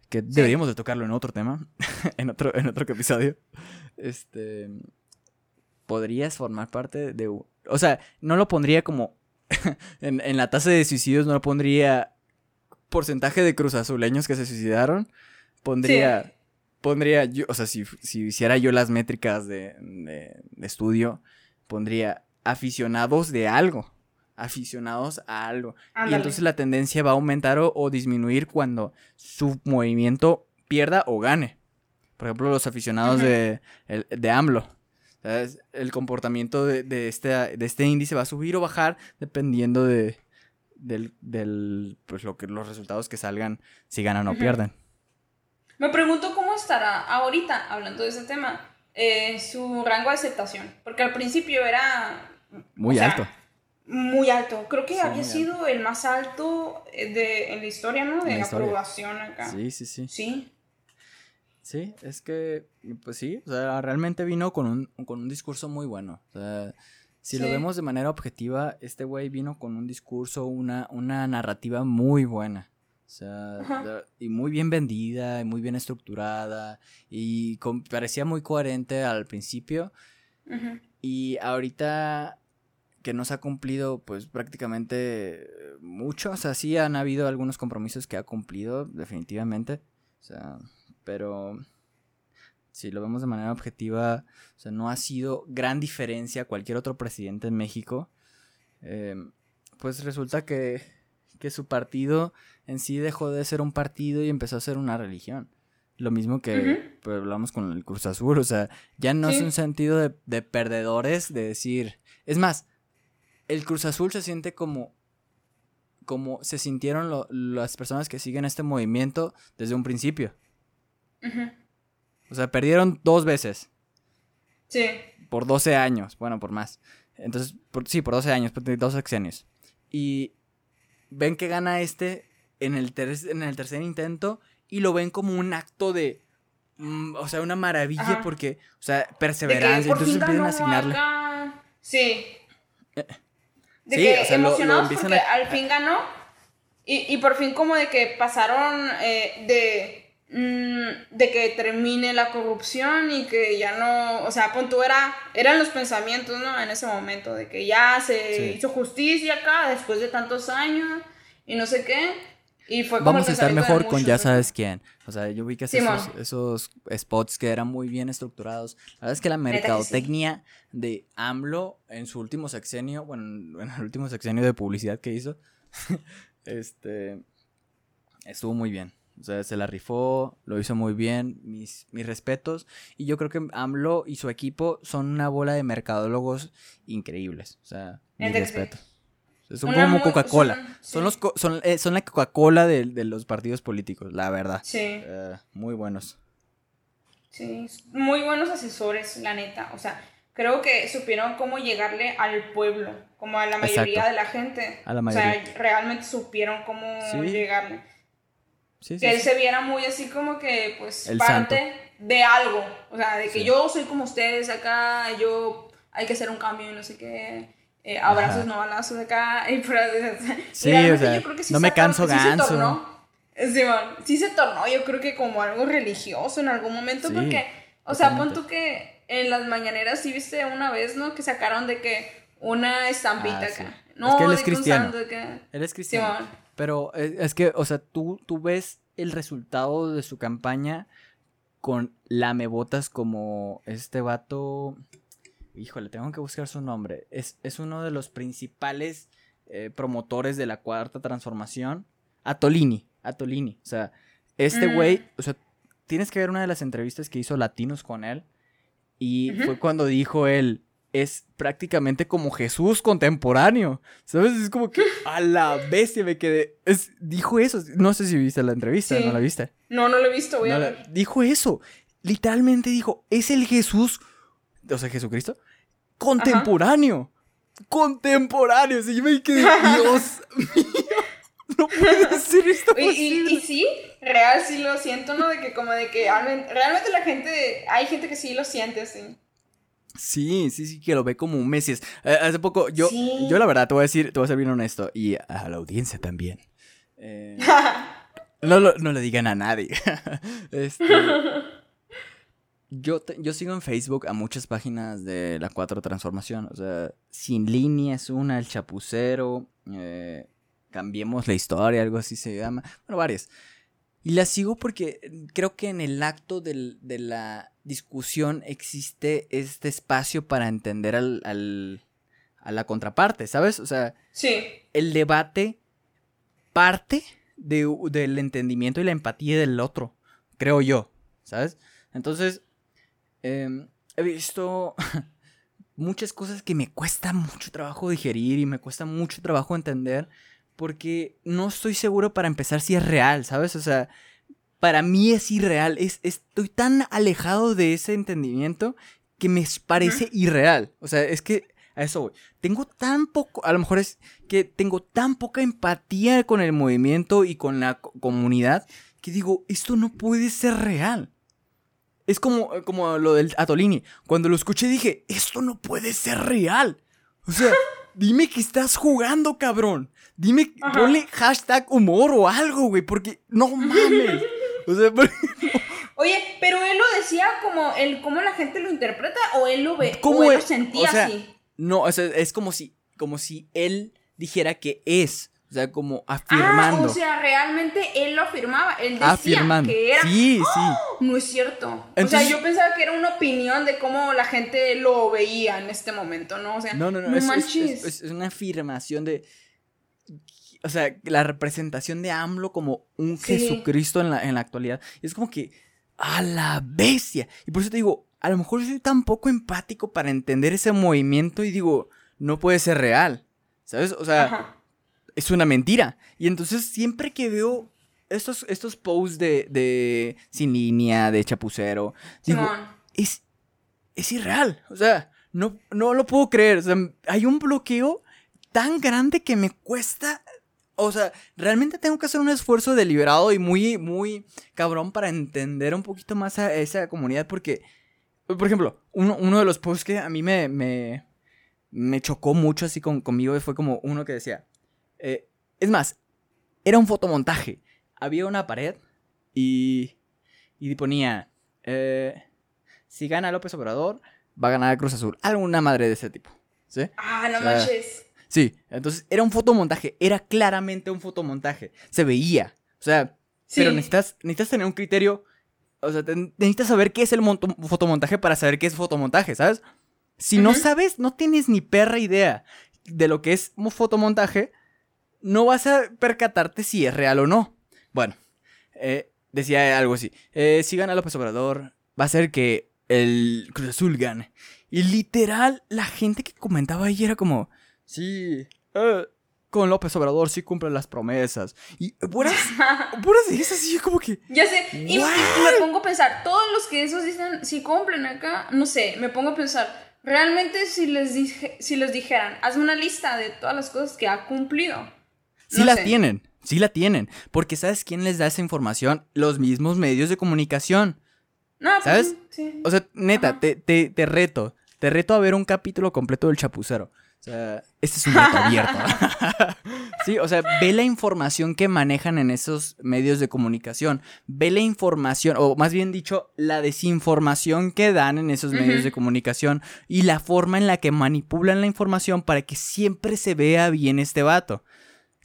que deberíamos de tocarlo en otro tema, en otro, en otro episodio. Este, podrías formar parte de, o sea, no lo pondría como en, en la tasa de suicidios, no lo pondría porcentaje de cruzazuleños que se suicidaron, pondría pondría yo, o sea, si, si hiciera yo las métricas de, de- de estudio, pondría aficionados de algo. Aficionados a algo. Y entonces la tendencia va a aumentar o, o disminuir cuando su movimiento pierda o gane. Por ejemplo, los aficionados de, el- de AMLO. ¿Sabes? El comportamiento de, de este, de este índice va a subir o bajar dependiendo de del, del, pues lo que, los resultados que salgan si ganan o Ujú. pierden. Me pregunto cómo estará ahorita, hablando de ese tema, eh, su rango de aceptación. Porque al principio era... Muy sea, alto. Muy alto. Creo que Sí, había sido el más alto de, en la historia, ¿no? De la aprobación acá. Sí, sí, sí. Sí. Sí, es que, pues sí, o sea, realmente vino con un, con un discurso muy bueno. O sea, si lo vemos de manera objetiva, este güey vino con un discurso, una, una narrativa muy buena. O sea, Ajá. y muy bien vendida, y muy bien estructurada, y con- parecía muy coherente al principio. Y ahorita que no se ha cumplido, pues prácticamente eh, mucho. O sea, sí han habido algunos compromisos que ha cumplido, definitivamente. O sea, pero si lo vemos de manera objetiva, o sea, no ha sido gran diferencia a cualquier otro presidente en México. Eh, pues resulta que, que su partido en sí dejó de ser un partido y empezó a ser una religión. Lo mismo que pues, hablamos con el Cruz Azul, o sea, ya no es un sentido de, de perdedores, de decir... Es más, el Cruz Azul se siente como... Como se sintieron lo- las personas que siguen este movimiento desde un principio. O sea, perdieron dos veces Sí. por 12 años, bueno, por más. Entonces, por- sí, por 12 años, por dos sexenios. Y ven que gana este en el, ter- en el tercer intento y lo ven como un acto de... mm, o sea, una maravilla Ajá. porque, o sea, perseverancia. Entonces empiezan a asignarle. acá. Sí. De sí, que o sea, lo- lo emocionados porque a- al fin ganó. Y, y por fin como de que pasaron eh, de, mm, de que termine la corrupción y que ya no, o sea, pon tú era, eran los pensamientos, ¿no? En ese momento, de que ya se Sí. hizo justicia acá después de tantos años y no sé qué. Y fue como Vamos a estar mejor con ya sabes quién. O sea, yo vi que esos, esos spots que eran muy bien estructurados. La verdad es que la sí. mercadotecnia de AMLO en su último sexenio, bueno, en el último sexenio de publicidad que hizo, este, estuvo muy bien. O sea, se la rifó, lo hizo muy bien, mis, mis respetos. Y yo creo que AMLO y su equipo son una bola de mercadólogos increíbles. O sea, mis sí. Son Una como Coca-Cola. son- los co- son, eh, son la Coca-Cola de, de los partidos políticos, la verdad. Sí. Eh, muy buenos. Sí, muy buenos asesores, la neta. O sea, creo que supieron cómo llegarle al pueblo, como a la mayoría Exacto. de la gente. A la O sea, mayoría. realmente supieron cómo Sí. llegarle. Sí, sí, Que él sí. se viera muy así como que, pues, El parte de algo. O sea, de que Sí. yo soy como ustedes acá, yo hay que hacer un cambio y no sé qué. Eh, abrazos, Ajá. no balazos acá. Y, y Sí, o sea, yo creo que sí no me canso sí se ganso. tornó- Sí, se tornó, yo creo que como algo religioso en algún momento, porque, o sea, pon tú que en las mañaneras sí viste una vez, ¿no? Que sacaron de que una estampita Ah, acá. Es No, que él es cristiano. que... Él es cristiano. Pero eh, es que, o sea, tú, tú ves el resultado de su campaña con lamebotas como este vato. Híjole, tengo que buscar su nombre. Es, es uno de los principales eh, promotores de la cuarta transformación. Atolini. Atolini. O sea, este Mm. güey, o sea, tienes que ver una de las entrevistas que hizo Latinos con él. Y Ujú. fue cuando dijo él, es prácticamente como Jesús contemporáneo. ¿Sabes? Es como que a la bestia me quedé. Es, dijo eso. No sé si viste la entrevista, Sí. ¿no la viste? No, no lo he visto, voy No a la- ver. dijo eso. Literalmente dijo, es el Jesús, o sea, Jesucristo, contemporáneo. Contemporáneo. O sea, yo me quedé, Dios mío. No puede ser esto Y, y, y sí, real sí lo siento, ¿no? De que como de que realmente, realmente la gente, hay gente que sí lo siente así. Sí, sí, sí, que lo ve como un Mesías. Eh, hace poco, yo, Sí. yo la verdad, te voy a decir, te voy a ser bien honesto, y a la audiencia también. Eh, no, lo- no le digan a nadie. Este, yo, te- yo sigo en Facebook a muchas páginas de la 4 Transformación. O sea, Sin Línea es una, El Chapucero, eh, Cambiemos la Historia, algo así se llama. Bueno, varias. Y las sigo porque creo que en el acto del- de la discusión existe este espacio para entender al, al- a la contraparte, ¿sabes? O sea, Sí, el debate parte de- del entendimiento y la empatía del otro, creo yo, ¿sabes? Entonces, em, he visto muchas cosas que me cuesta mucho trabajo digerir y me cuesta mucho trabajo entender porque no estoy seguro para empezar si es real, ¿sabes? O sea, para mí es irreal. Es, estoy tan alejado de ese entendimiento que me parece irreal. O sea, es que a eso voy. Tengo tan poco, a lo mejor es que tengo tan poca empatía con el movimiento y con la co- comunidad que digo, esto no puede ser real. Es como, como lo del Atolini. Cuando lo escuché dije, esto no puede ser real. O sea, dime que estás jugando, cabrón. Dime, Ajá. ponle hashtag humor o algo, güey, porque no mames. O sea, por- Oye, pero él lo decía como el cómo la gente lo interpreta o él lo ve ¿Cómo o él lo sentía O sea, así. no, o sea, es como si, como si él dijera que es. O sea, como afirmando. Ah, o sea, realmente él lo afirmaba, él decía afirmando. que era Sí, sí. no es cierto. o sea, yo pensaba que era una opinión de cómo la gente lo veía en este momento, ¿no? O sea, No, no, no. no es, es- manches. es- es una afirmación de. O sea, la representación de AMLO como un Sí. Jesucristo en la, en la actualidad. Es como que. ¡A la bestia! Y por eso te digo, a lo mejor soy tan poco empático para entender ese movimiento y digo, no puede ser real. ¿Sabes? O sea, Ajá. Es una mentira. Y entonces siempre que veo estos, estos posts de, de sin línea, de chapucero, digo, es, es irreal. O sea, no, no lo puedo creer. O sea, hay un bloqueo tan grande que me cuesta. O sea, realmente tengo que hacer un esfuerzo deliberado y muy, muy cabrón para entender un poquito más a esa comunidad. Porque, por ejemplo, uno, uno de los posts que a mí me, me, me chocó mucho así con, conmigo fue como uno que decía. Eh, es más, era un fotomontaje. Había una pared y, y ponía. eh, si gana López Obrador, va a ganar Cruz Azul. Alguna madre de ese tipo. ¿Sí? Ah, no o sea, manches. Sí, entonces era un fotomontaje, era claramente un fotomontaje, se veía, o sea, Sí. pero necesitas, necesitas tener un criterio, o sea, te- necesitas saber qué es el fotomontaje para saber qué es fotomontaje, ¿sabes? Si no sabes, no tienes ni perra idea de lo que es un fotomontaje, no vas a percatarte si es real o no. Bueno, eh, decía algo así, eh, si gana López Obrador, va a ser que el Cruz Azul gane. Y literal, la gente que comentaba ahí era como, sí, eh, con López Obrador sí cumple las promesas. Y puras, puras de esas, y yo como que, Ya sé, y, me pongo a pensar, todos los que esos dicen, si cumplen acá, no sé, me pongo a pensar, realmente si les, dije, si les dijeran, hazme una lista de todas las cosas que ha cumplido. Sí No la sé. tienen, sí la tienen. Porque ¿sabes quién les da esa información? Los mismos medios de comunicación. No, pues ¿Sabes? sí. O sea, neta, te, te, te reto. Te reto a ver un capítulo completo del Chapucero. O sea, este es un reto abierto. sí, o sea, ve la información que manejan en esos medios de comunicación. Ve la información, o más bien dicho, la desinformación que dan en esos medios de comunicación y la forma en la que manipulan la información para que siempre se vea bien este vato.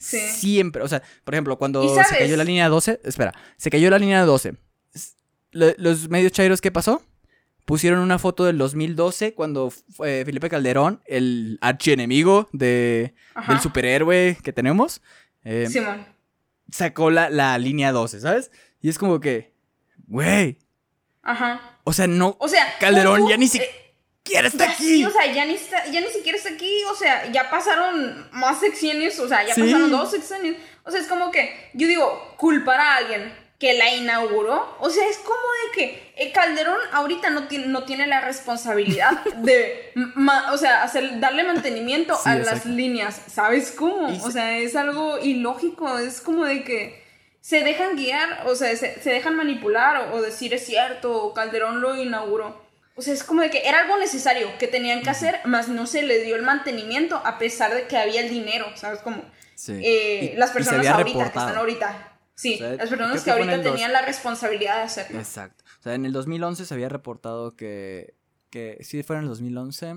Sí. Siempre, o sea, por ejemplo, cuando ¿Y se cayó la línea 12, espera, se cayó la línea 12. S- lo- Los medios chairos, ¿qué pasó? Pusieron una foto del 2012 cuando Felipe Calderón, el archienemigo de, Ajá. del superhéroe que tenemos, eh, Simón. sacó la, la línea 12, ¿sabes? Y es como que, güey, Ajá. o sea, no, O sea, Calderón ya ni eh, siquiera está ya aquí. sí, o sea, ya ni, está- ya ni siquiera está aquí, o sea, ya pasaron más sexenios, o sea, ya Sí. pasaron dos sexenios. O sea, es como que, yo digo, culpar a alguien que la inauguró, o sea, es como de que el Calderón ahorita no tiene, no tiene la responsabilidad de, ma- o sea, hacer, darle mantenimiento Sí, a las líneas, ¿sabes cómo? O se- sea, es algo ilógico, es como de que se dejan guiar, o sea, se, se dejan manipular o, o decir es cierto, Calderón lo inauguró. O sea, es como de que era algo necesario que tenían que hacer, más no se le dio el mantenimiento a pesar de que había el dinero, ¿sabes? Como Sí. eh, Y- las personas ahorita, que están ahorita. Sí, O sea, las personas que ahorita tenían la responsabilidad de hacerlo. Exacto. O sea, en el 2011 se había reportado que, que sí fue en el 2011.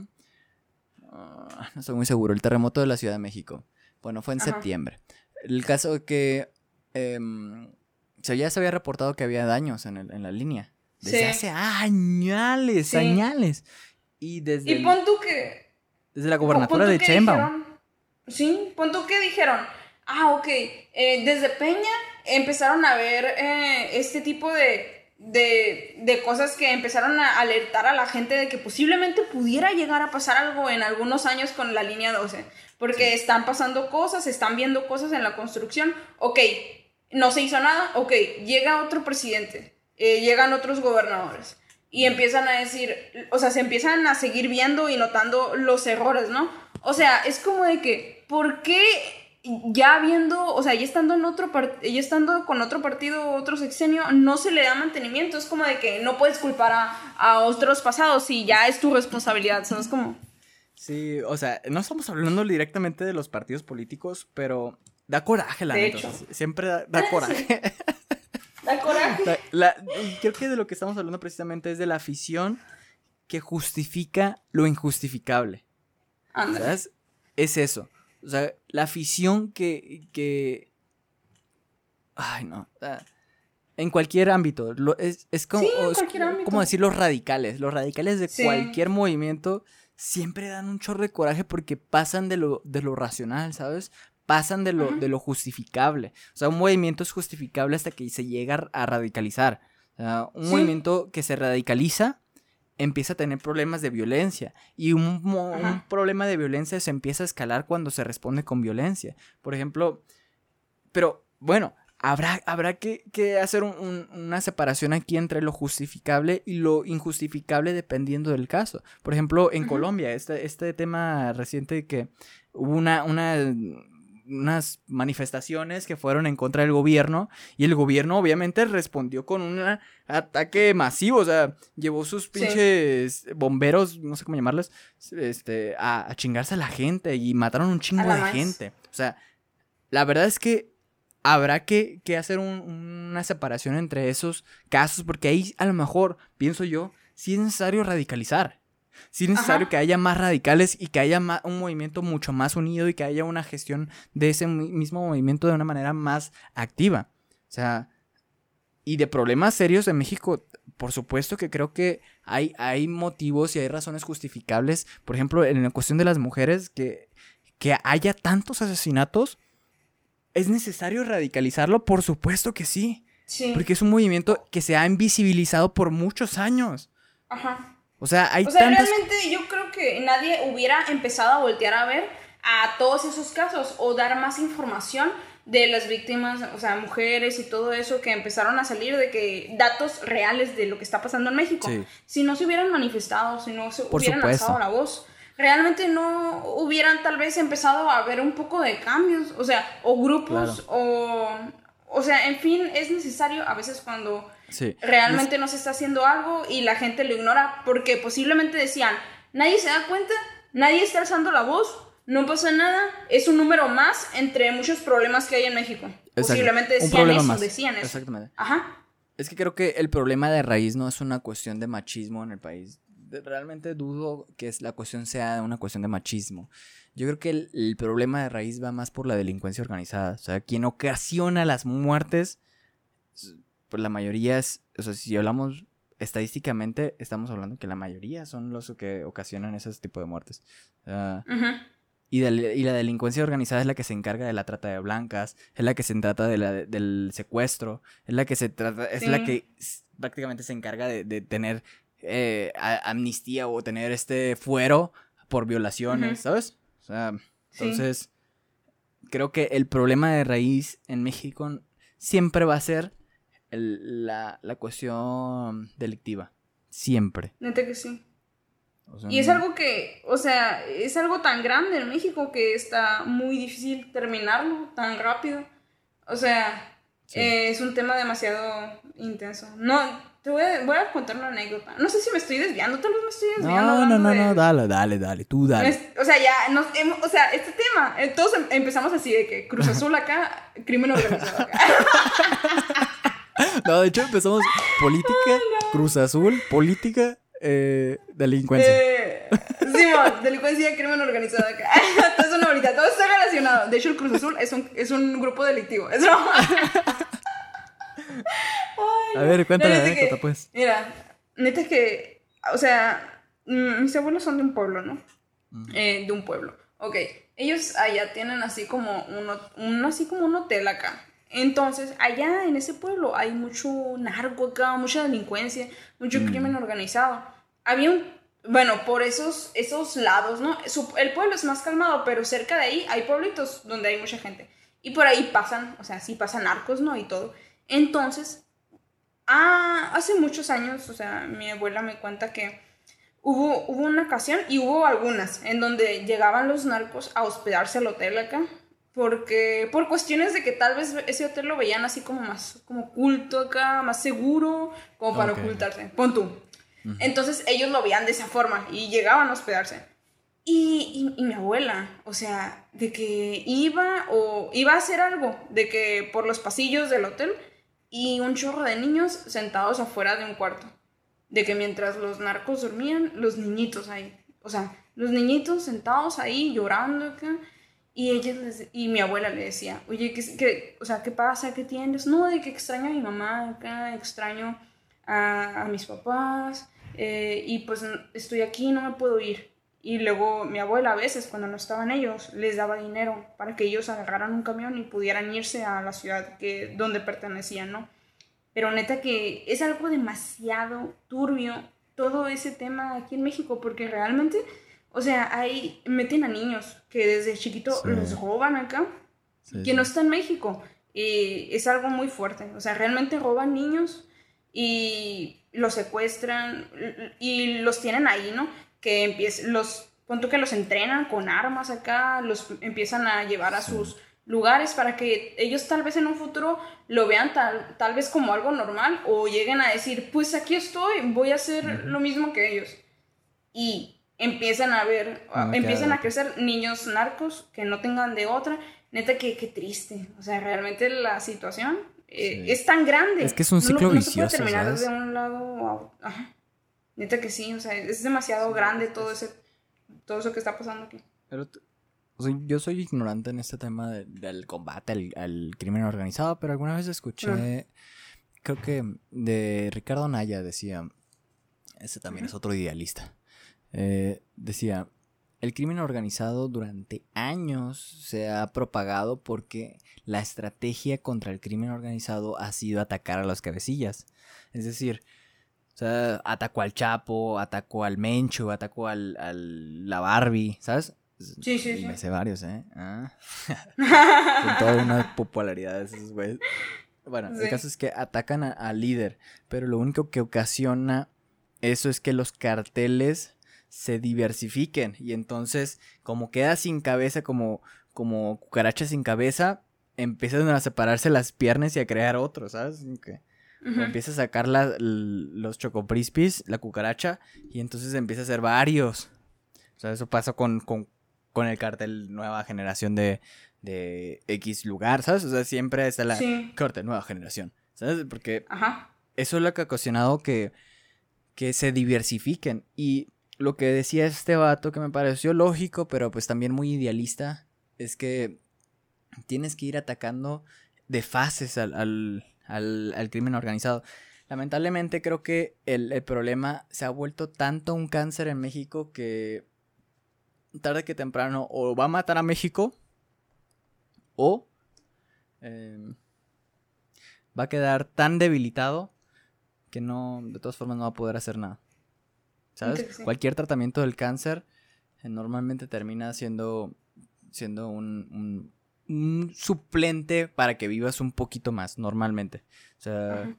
ah, no estoy muy seguro. El terremoto de la Ciudad de México. Bueno, fue en Ajá. septiembre. El caso que o sea, ya se había reportado que había daños en, el- en la línea. Desde Sí. hace añales, Sí. añales. Y desde, Y el- pon tú que... desde la gobernatura de dijeron- Sí, pon tú que dijeron, ah, ok, eh, desde Peña empezaron a ver eh, este tipo de, de, de cosas que empezaron a alertar a la gente de que posiblemente pudiera llegar a pasar algo en algunos años con la línea 12, porque están pasando cosas, están viendo cosas en la construcción, ok, no se hizo nada, ok, llega otro presidente, eh, llegan otros gobernadores y empiezan a decir, o sea, se empiezan a seguir viendo y notando los errores, ¿no? O sea, es como de que, ¿por qué ya viendo, o sea, ya estando en otro ya estando con otro partido, otro sexenio, no se le da mantenimiento? Es como de que no puedes culpar a, a otros pasados y ya es tu responsabilidad, ¿sabes cómo? Sí, o sea, no estamos hablando directamente de los partidos políticos, pero da coraje, la neta. Siempre da, coraje. da coraje. creo que de lo que estamos hablando precisamente es de la afición que justifica lo injustificable. ¿Sabes? Es eso. O sea, la afición que. que... Ay, no. En cualquier ámbito. es, como, como decir los radicales. Los radicales de cualquier movimiento siempre dan un chorro de coraje porque pasan de lo, de lo racional, ¿sabes? Pasan de lo, de lo justificable. O sea, un movimiento es justificable hasta que se llega a radicalizar. O sea, un movimiento que se radicaliza empieza a tener problemas de violencia y un, problema de violencia se empieza a escalar cuando se responde con violencia. Por ejemplo, pero bueno, habrá, habrá que, hacer una separación aquí entre lo justificable y lo injustificable dependiendo del caso. Por ejemplo, en Colombia, este, este tema reciente que hubo una, una unas manifestaciones que fueron en contra del gobierno y el gobierno obviamente respondió con un ataque masivo, o sea, llevó sus pinches bomberos, no sé cómo llamarles, este, a, chingarse a la gente y mataron un chingo de gente. O sea, la verdad es que habrá que, hacer una separación entre esos casos porque ahí a lo mejor, pienso yo, sí es necesario radicalizar. Sí es necesario que haya más radicales y que haya un movimiento mucho más unido y que haya una gestión de ese mismo movimiento de una manera más activa. O sea, y de problemas serios en México, por supuesto que creo que hay, hay motivos y hay razones justificables. Por ejemplo, en la cuestión de las mujeres, que, que haya tantos asesinatos, ¿es necesario radicalizarlo? Por supuesto que sí. Sí. Porque es un movimiento que se ha invisibilizado por muchos años. Ajá. O sea, hay o sea, realmente yo creo que nadie hubiera empezado a voltear a ver a todos esos casos o dar más información de las víctimas, o sea, mujeres y todo eso que empezaron a salir de que datos reales de lo que está pasando en México. Si no se hubieran manifestado, si no se hubieran alzado la voz, realmente no hubieran tal vez empezado a ver un poco de cambios, o sea, o grupos o o sea, en fin, es necesario a veces cuando realmente no se está haciendo algo y la gente lo ignora porque posiblemente decían, nadie se da cuenta, nadie está alzando la voz, no pasa nada, es un número más entre muchos problemas que hay en México. Posiblemente decían eso, decían eso. Exactamente. Ajá. Es que creo que el problema de raíz no es una cuestión de machismo en el país. Realmente dudo que la cuestión sea una cuestión de machismo. Yo creo que el, problema de raíz va más por la delincuencia organizada. O sea, quien ocasiona las muertes, pues la mayoría es, o sea, si hablamos estadísticamente, estamos hablando que la mayoría son los que ocasionan ese tipo de muertes. y, la delincuencia organizada es la que se encarga de la trata de blancas, es la que se trata de del secuestro, es la que se trata, es la que prácticamente se encarga de, tener eh, amnistía o tener este fuero por violaciones, ¿sabes? O sea, entonces, creo que el problema de raíz en México siempre va a ser la, cuestión delictiva. Siempre. Neta que sí. y es algo que, o sea, es algo tan grande en México que está muy difícil terminarlo tan rápido. O sea, es un tema demasiado intenso. No, te voy a, voy a, contar una anécdota. No sé si me estoy desviando, tal vez me estoy desviando. No, no, no, no, dale, dale, dale, tú dale. o sea, ya, nos, o sea, este tema, eh, todos em, empezamos así de que Cruz Azul acá, crimen organizado acá. no, de hecho empezamos política, Cruz Azul, política, eh, delincuencia. Eh, sí, delincuencia, crimen organizado acá. todo es una bonita, todo está relacionado. De hecho, el Cruz Azul es un, es un grupo delictivo. Es a ver, cuéntame la anécdota, pues. Mira, neta es que, o sea, mm, mis abuelos son de un pueblo, ¿no? Eh, de un pueblo. Ok, ellos allá tienen así como un, así como un hotel acá. Entonces, allá en ese pueblo hay mucho narco acá, mucha delincuencia, mucho mm. crimen organizado. Había un, bueno, por esos, esos lados, ¿no? el pueblo es más calmado, pero cerca de ahí hay pueblitos donde hay mucha gente. Y por ahí pasan, o sea, sí pasan arcos, ¿no? Y todo. Entonces, ah, hace muchos años, o sea, mi abuela me cuenta que hubo, hubo una ocasión, y hubo algunas, en donde llegaban los narcos a hospedarse al hotel acá. Porque, por cuestiones de que tal vez ese hotel lo veían así como más, como culto acá, más seguro, como para ocultarse. Pon tú. Entonces ellos lo veían de esa forma y llegaban a hospedarse. Y, y, y mi abuela, o sea, de que iba o iba a hacer algo, de que por los pasillos del hotel y un chorro de niños sentados afuera de un cuarto. De que mientras los narcos dormían, los niñitos ahí. O sea, los niñitos sentados ahí llorando acá. Y ella y mi abuela le decía, oye, ¿qué, qué- o sea, ¿qué pasa? ¿Qué tienes? No, de que extraño a mi mamá acá, extraño a, a mis papás, eh, y pues estoy aquí, no me puedo ir. Y luego mi abuela a veces, cuando no estaban ellos, les daba dinero para que ellos agarraran un camión y pudieran irse a la ciudad que, donde pertenecían, ¿no? Pero neta que es algo demasiado turbio todo ese tema aquí en México, porque realmente, o sea, ahí meten a niños que desde chiquito Sí. los roban acá, Sí, que sí. no está en México. Y es algo muy fuerte. O sea, realmente roban niños y los secuestran y los tienen ahí, ¿no? Que empiezan, los, punto que los entrenan con armas acá, los empiezan a llevar a sus lugares para que ellos tal vez en un futuro lo vean tal, tal vez como algo normal o lleguen a decir, pues aquí estoy, voy a hacer lo mismo que ellos. Y empiezan a ver, Ah, empiezan a crecer niños narcos que no tengan de otra. Neta, que, que triste. O sea, realmente la situación eh, Sí. es tan grande. Es que es un No ciclo no se puede vicioso, terminar ¿sabes? de un lado a otro. Ajá. Neta que sí, o sea, es demasiado grande todo ese todo eso que está pasando aquí. Pero t- o sea, yo soy ignorante en este tema de- del combate al, al crimen organizado, pero alguna vez escuché, creo que de Ricardo Naya decía, ese también es otro idealista, eh, decía, el crimen organizado durante años se ha propagado porque la estrategia contra el crimen organizado ha sido atacar a las cabecillas. Es decir, o sea, atacó al Chapo, atacó al Mencho, atacó al, al la Barbie, ¿sabes? Sí, sí, Y sí. me sé varios, ¿eh? Ah. Con toda una popularidad de esos güeyes. Bueno, el caso es que atacan al líder, pero lo único que ocasiona eso es que los carteles se diversifiquen y entonces como queda sin cabeza, como, como cucaracha sin cabeza, empiezan a separarse las piernas y a crear otros, ¿sabes? Que- empieza a sacar la- los chocoprispis, la cucaracha, y entonces empieza a hacer varios. O sea, eso pasa con, con, con el cartel Nueva Generación de, de X lugar, ¿sabes? O sea, siempre está la Sí. cartel Nueva Generación, ¿sabes? Porque Ajá. eso es lo que ha ocasionado que, que se diversifiquen. Y lo que decía este vato que me pareció lógico, pero pues también muy idealista, es que tienes que ir atacando de fases al, al, al- crimen organizado. Lamentablemente creo que el, el problema se ha vuelto tanto un cáncer en México que tarde que temprano o va a matar a México o em, va a quedar tan debilitado que no, de todas formas no va a poder hacer nada. ¿Sabes? Sí. Cualquier tratamiento del cáncer eh, normalmente termina siendo, siendo un, un- un suplente para que vivas un poquito más, normalmente. O sea, Ajá.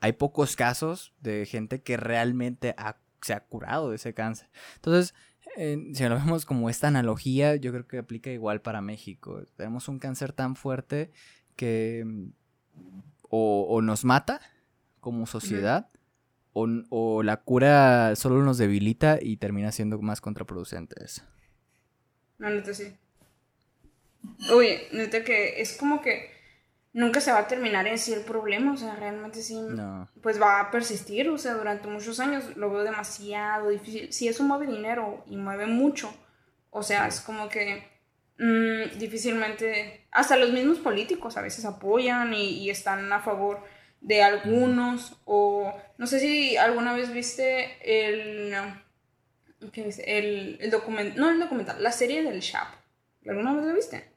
hay pocos casos de gente que realmente ha- se ha curado de ese cáncer. Entonces, eh, si lo vemos como esta analogía, yo creo que aplica igual para México. Tenemos un cáncer tan fuerte que o, o nos mata como sociedad, o, o la cura solo nos debilita y termina siendo más contraproducente eso. No, neta sí. Uy, neta que es como que nunca se va a terminar en sí el problema, o sea, realmente sí. No. Pues va a persistir, o sea, durante muchos años lo veo demasiado difícil. Si eso mueve dinero y mueve mucho, o sea, es como que mm, difícilmente, hasta los mismos políticos a veces apoyan y, y están a favor de algunos, o no sé si alguna vez viste el, ¿qué viste? El, el documental, no el documental, la serie del Shap. ¿Alguna vez lo viste?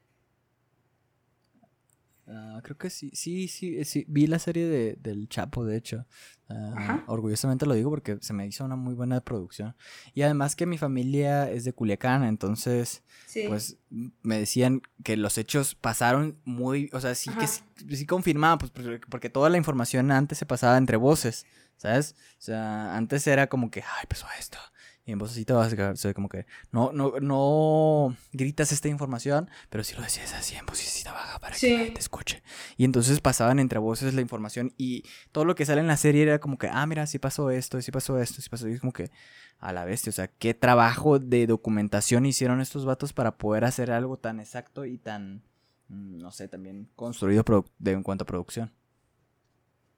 Ah, creo que sí, sí, sí, sí, vi la serie de, del Chapo, de hecho. Ah, orgullosamente lo digo porque se me hizo una muy buena producción. Y además que mi familia es de Culiacán, entonces, Sí. pues, me decían que los hechos pasaron muy, o sea, sí que sí, sí confirmaban, pues, porque, porque toda la información antes se pasaba entre voces, ¿sabes? O sea, antes era como que, ay, pasó esto. Y en voz así te vas a quedar, o sea, como que no, no, no gritas esta información, pero sí lo decías así en vocecita baja para Sí. que te escuche. Y entonces pasaban entre voces la información y todo lo que sale en la serie era como que, ah, mira, sí pasó esto, sí pasó esto, sí pasó. Y es como que, a la bestia, o sea, qué trabajo de documentación hicieron estos vatos para poder hacer algo tan exacto y tan, mm, no sé, también construido de, en cuanto a producción.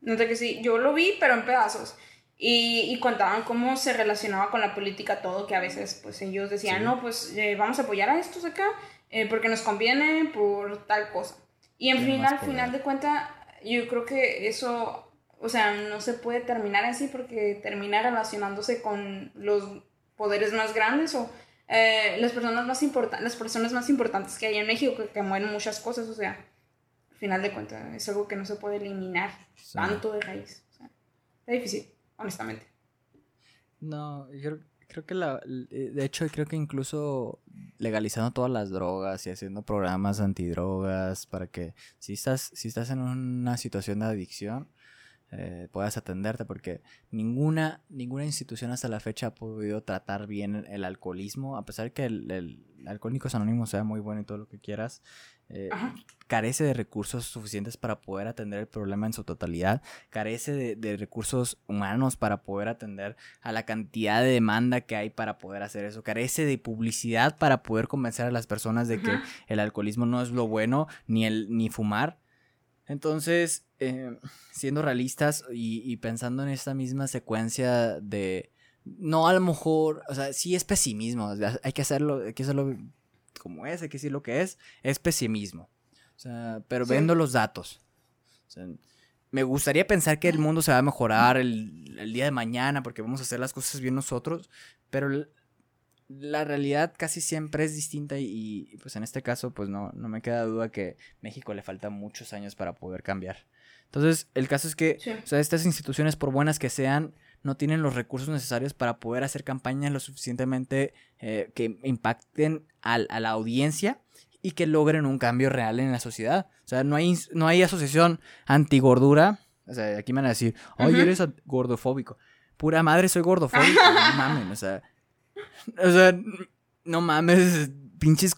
Nota que sí, yo lo vi, pero en pedazos. Y, y contaban cómo se relacionaba con la política todo, que a veces pues ellos decían, Sí. no, pues eh, vamos a apoyar a estos acá eh, porque nos conviene por tal cosa. Y en fin, al final de cuentas, yo creo que eso, o sea, no se puede terminar así porque termina relacionándose con los poderes más grandes o eh, las personas más las personas más importantes que hay en México que, que mueven muchas cosas, o sea, al final de cuentas es algo que no se puede eliminar Sí. tanto de raíz. O sea, está difícil, honestamente. No, yo creo, creo que la, eh, de hecho creo que incluso legalizando todas las drogas y haciendo programas antidrogas para que si estás, si estás en una situación de adicción, eh, puedas atenderte porque ninguna, ninguna institución hasta la fecha ha podido tratar bien el alcoholismo, a pesar que el, el Alcohólicos Anónimos sea muy bueno y todo lo que quieras, eh, carece de recursos suficientes para poder atender el problema en su totalidad, carece de, de recursos humanos para poder atender a la cantidad de demanda que hay para poder hacer eso, carece de publicidad para poder convencer a las personas de que el alcoholismo no es lo bueno, ni el ni fumar. Entonces, eh, siendo realistas y, y pensando en esta misma secuencia de no a lo mejor, o sea, sí es pesimismo, hay que hacerlo, hay que hacerlo como es, hay que decir lo que es, es pesimismo. O sea, pero Sí. viendo los datos. O sea, me gustaría pensar que el mundo se va a mejorar el, el día de mañana porque vamos a hacer las cosas bien nosotros, pero la realidad casi siempre es distinta y, y, pues en este caso pues no, no me queda duda que México le falta muchos años para poder cambiar. Entonces el caso es que Sí. o sea, estas instituciones por buenas que sean no tienen los recursos necesarios para poder hacer campañas lo suficientemente eh, que impacten al- a la audiencia y que logren un cambio real en la sociedad. O sea, no hay, no hay asociación antigordura. O sea, aquí me van a decir, oye, Ujú. eres a- gordofóbico. Pura madre, soy gordofóbico. no mames, o sea. O sea, no mames, pinches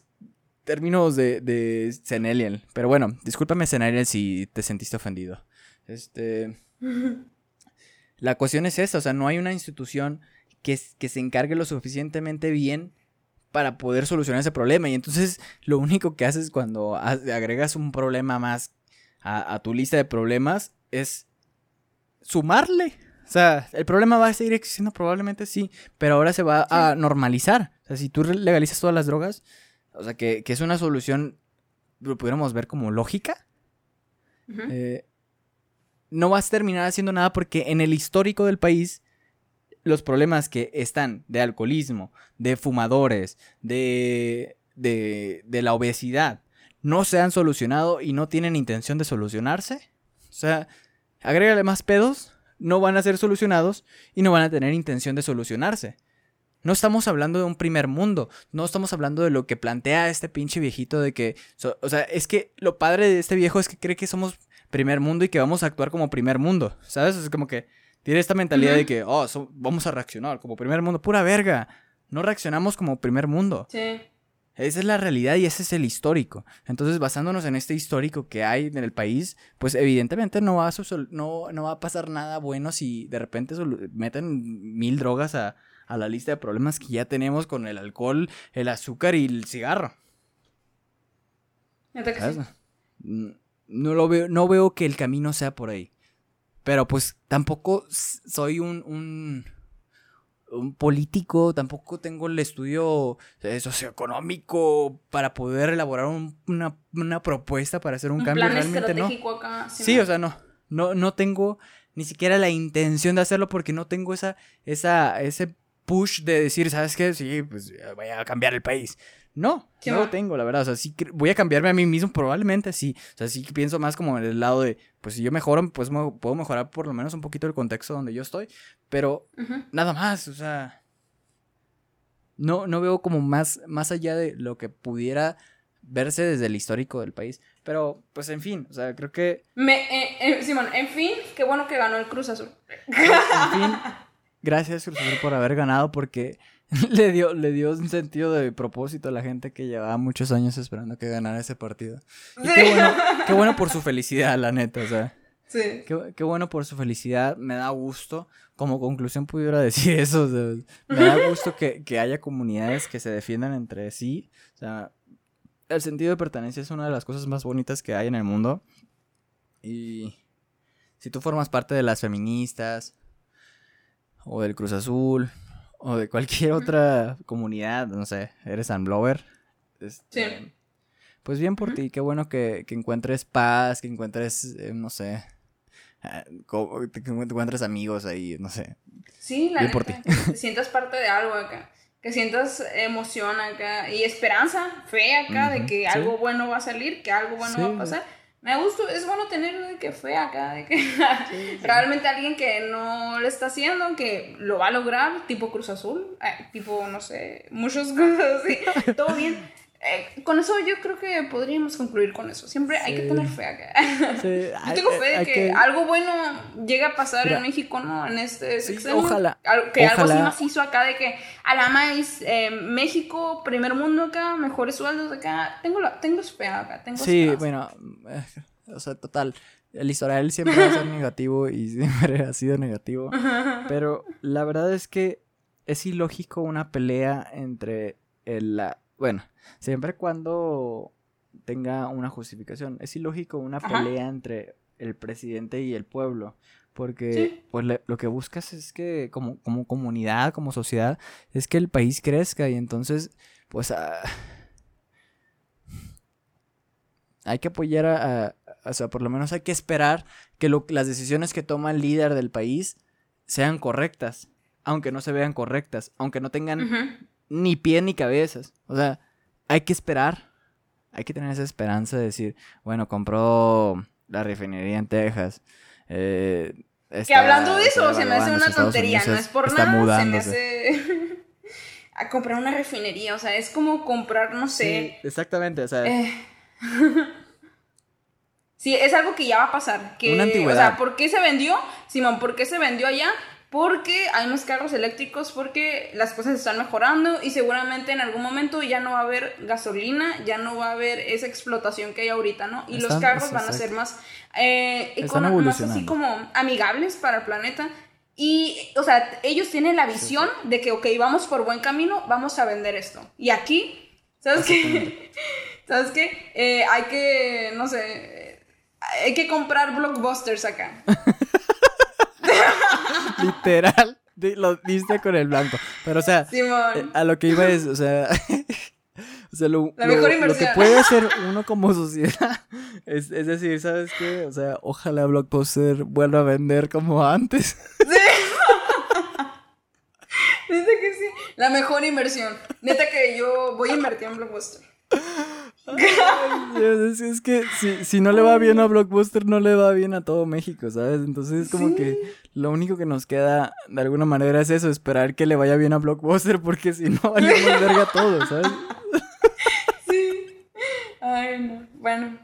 términos de, de Zenelial. Pero bueno, discúlpame, Zenelial, si te sentiste ofendido. Este. La cuestión es esta, o sea, no hay una institución que, que se encargue lo suficientemente bien para poder solucionar ese problema. Y entonces lo único que haces cuando agregas un problema más a, a tu lista de problemas es sumarle. O sea, el problema va a seguir existiendo probablemente sí, pero ahora se va a normalizar. O sea, si tú legalizas todas las drogas, o sea, que, que es una solución, lo pudiéramos ver como lógica, eh, no vas a terminar haciendo nada porque en el histórico del país los problemas que están de alcoholismo, de fumadores, de, de, de la obesidad, no se han solucionado y no tienen intención de solucionarse. O sea, agrégale más pedos, no van a ser solucionados y no van a tener intención de solucionarse. No estamos hablando de un primer mundo, no estamos hablando de lo que plantea este pinche viejito de que, o sea, es que lo padre de este viejo es que cree que somos primer mundo y que vamos a actuar como primer mundo, ¿sabes? Es como que tiene esta mentalidad de que, oh, so- vamos a reaccionar como primer mundo, pura verga. No reaccionamos como primer mundo. Sí. Esa es la realidad y ese es el histórico. Entonces, basándonos en este histórico que hay en el país, pues evidentemente no va a, susol- no, no va a pasar nada bueno si de repente meten mil drogas a, a la lista de problemas que ya tenemos con el alcohol, el azúcar y el cigarro. No lo veo, no veo que el camino sea por ahí. Pero pues tampoco soy un, un, un político, tampoco tengo el estudio eh, socioeconómico para poder elaborar un- una, una propuesta para hacer un, Un cambio. plan Realmente no. estratégico acá. Sí, o sea, no. No, no tengo ni siquiera la intención de hacerlo porque no tengo esa, esa, ese push de decir, ¿sabes qué? Sí, pues voy a cambiar el país. No, Sí, no lo tengo, la verdad. O sea, sí voy a cambiarme a mí mismo, probablemente sí. O sea, sí pienso más como en el lado de, pues si yo mejoro, pues me- puedo mejorar por lo menos un poquito el contexto donde yo estoy. Pero nada más, o sea. No, no veo como más, más allá de lo que pudiera verse desde el histórico del país. Pero, pues en fin, o sea, creo que, Me, eh, eh, Simón, en fin, qué bueno que ganó el Cruz Azul. en fin, gracias Cruz Azul por haber ganado porque le dio, le dio un sentido de propósito a la gente que llevaba muchos años esperando que ganara ese partido. Y qué bueno, qué bueno por su felicidad, la neta, o sea. Sí. Qué, qué bueno por su felicidad, me da gusto. Como conclusión pudiera decir eso, o sea, me da gusto que, que haya comunidades que se defiendan entre sí. O sea, el sentido de pertenencia es una de las cosas más bonitas que hay en el mundo. Y si tú formas parte de las feministas, o del Cruz Azul, o de cualquier otra comunidad, no sé, eres unblower. este, Sí. Pues bien por ti, qué bueno que, que encuentres paz, que encuentres, eh, no sé, ah, que encuentres amigos ahí, no sé. Sí, la Bien por neta, que sientas parte de algo acá. Que sientas emoción acá y esperanza, fe acá de que sí. algo bueno va a salir, que algo bueno Sí, va a pasar. Me gusta, es bueno tener de que fe acá, de que realmente alguien que no lo está haciendo, que lo va a lograr, tipo Cruz Azul, eh, tipo, no sé, muchas cosas así. Todo bien. Eh, con eso yo creo que podríamos concluir con eso. Siempre hay que tener fe acá. Sí, Yo tengo fe de que, algo bueno llega a pasar Mira, en México, ¿no? En este sí, sexenio. ojalá, Al- Que algo así macizo acá de que a la más eh, México, primer mundo acá, mejores sueldos acá. Tengo, la, tengo fe acá, tengo Sí, esperanza. bueno, eh, o sea, total. El historial siempre va a ser negativo y siempre ha sido negativo. Pero la verdad es que es ilógico una pelea entre el... la- bueno, siempre y cuando tenga una justificación. Es ilógico una Ajá. pelea entre el presidente y el pueblo. Porque Sí. pues le- lo que buscas es que como, como comunidad, como sociedad, es que el país crezca y entonces pues ah, hay que apoyar a, a- o sea, por lo menos hay que esperar que lo- las decisiones que toma el líder del país sean correctas, aunque no se vean correctas, aunque no tengan. Ni pie ni cabezas. O sea, hay que esperar. Hay que tener esa esperanza de decir, bueno, compró la refinería en Texas. eh, Que hablando de eso, se me hace una tontería, no es por está nada, se me hace a comprar una refinería, o sea, es como comprar, no sé, Sí, exactamente, o sea, Eh, Sí, es algo que ya va a pasar. Que, Una antigüedad. O sea, ¿por qué se vendió? Simón, ¿por qué se vendió allá? Porque hay más carros eléctricos, porque las cosas están mejorando y seguramente en algún momento ya no va a haber gasolina, ya no va a haber esa explotación que hay ahorita, ¿no? Y los Están- carros es van a ser más, eh, más así como amigables para el planeta. Y, o sea, ellos tienen la visión de que, ok, vamos por buen camino, vamos a vender esto. Y aquí, ¿sabes qué? ¿Sabes qué? Eh, hay que, no sé, hay que comprar blockbusters acá. literal, lo diste con el blanco. Pero, o sea, Simón. eh, a lo que iba es, o sea, o sea, lo, La mejor lo que puede hacer uno como sociedad es, es decir, ¿sabes qué? O sea, ojalá Blockbuster vuelva a vender como antes. Neta que sí. La mejor inversión. Neta que yo voy a invertir en blockbuster. Es, es que si, si no le va bien a Blockbuster, no le va bien a todo México, ¿sabes? Entonces, como que lo único que nos queda de alguna manera es eso, esperar que le vaya bien a Blockbuster, porque si no, valimos verga todo, ¿sabes? Sí. Ay, no. Bueno.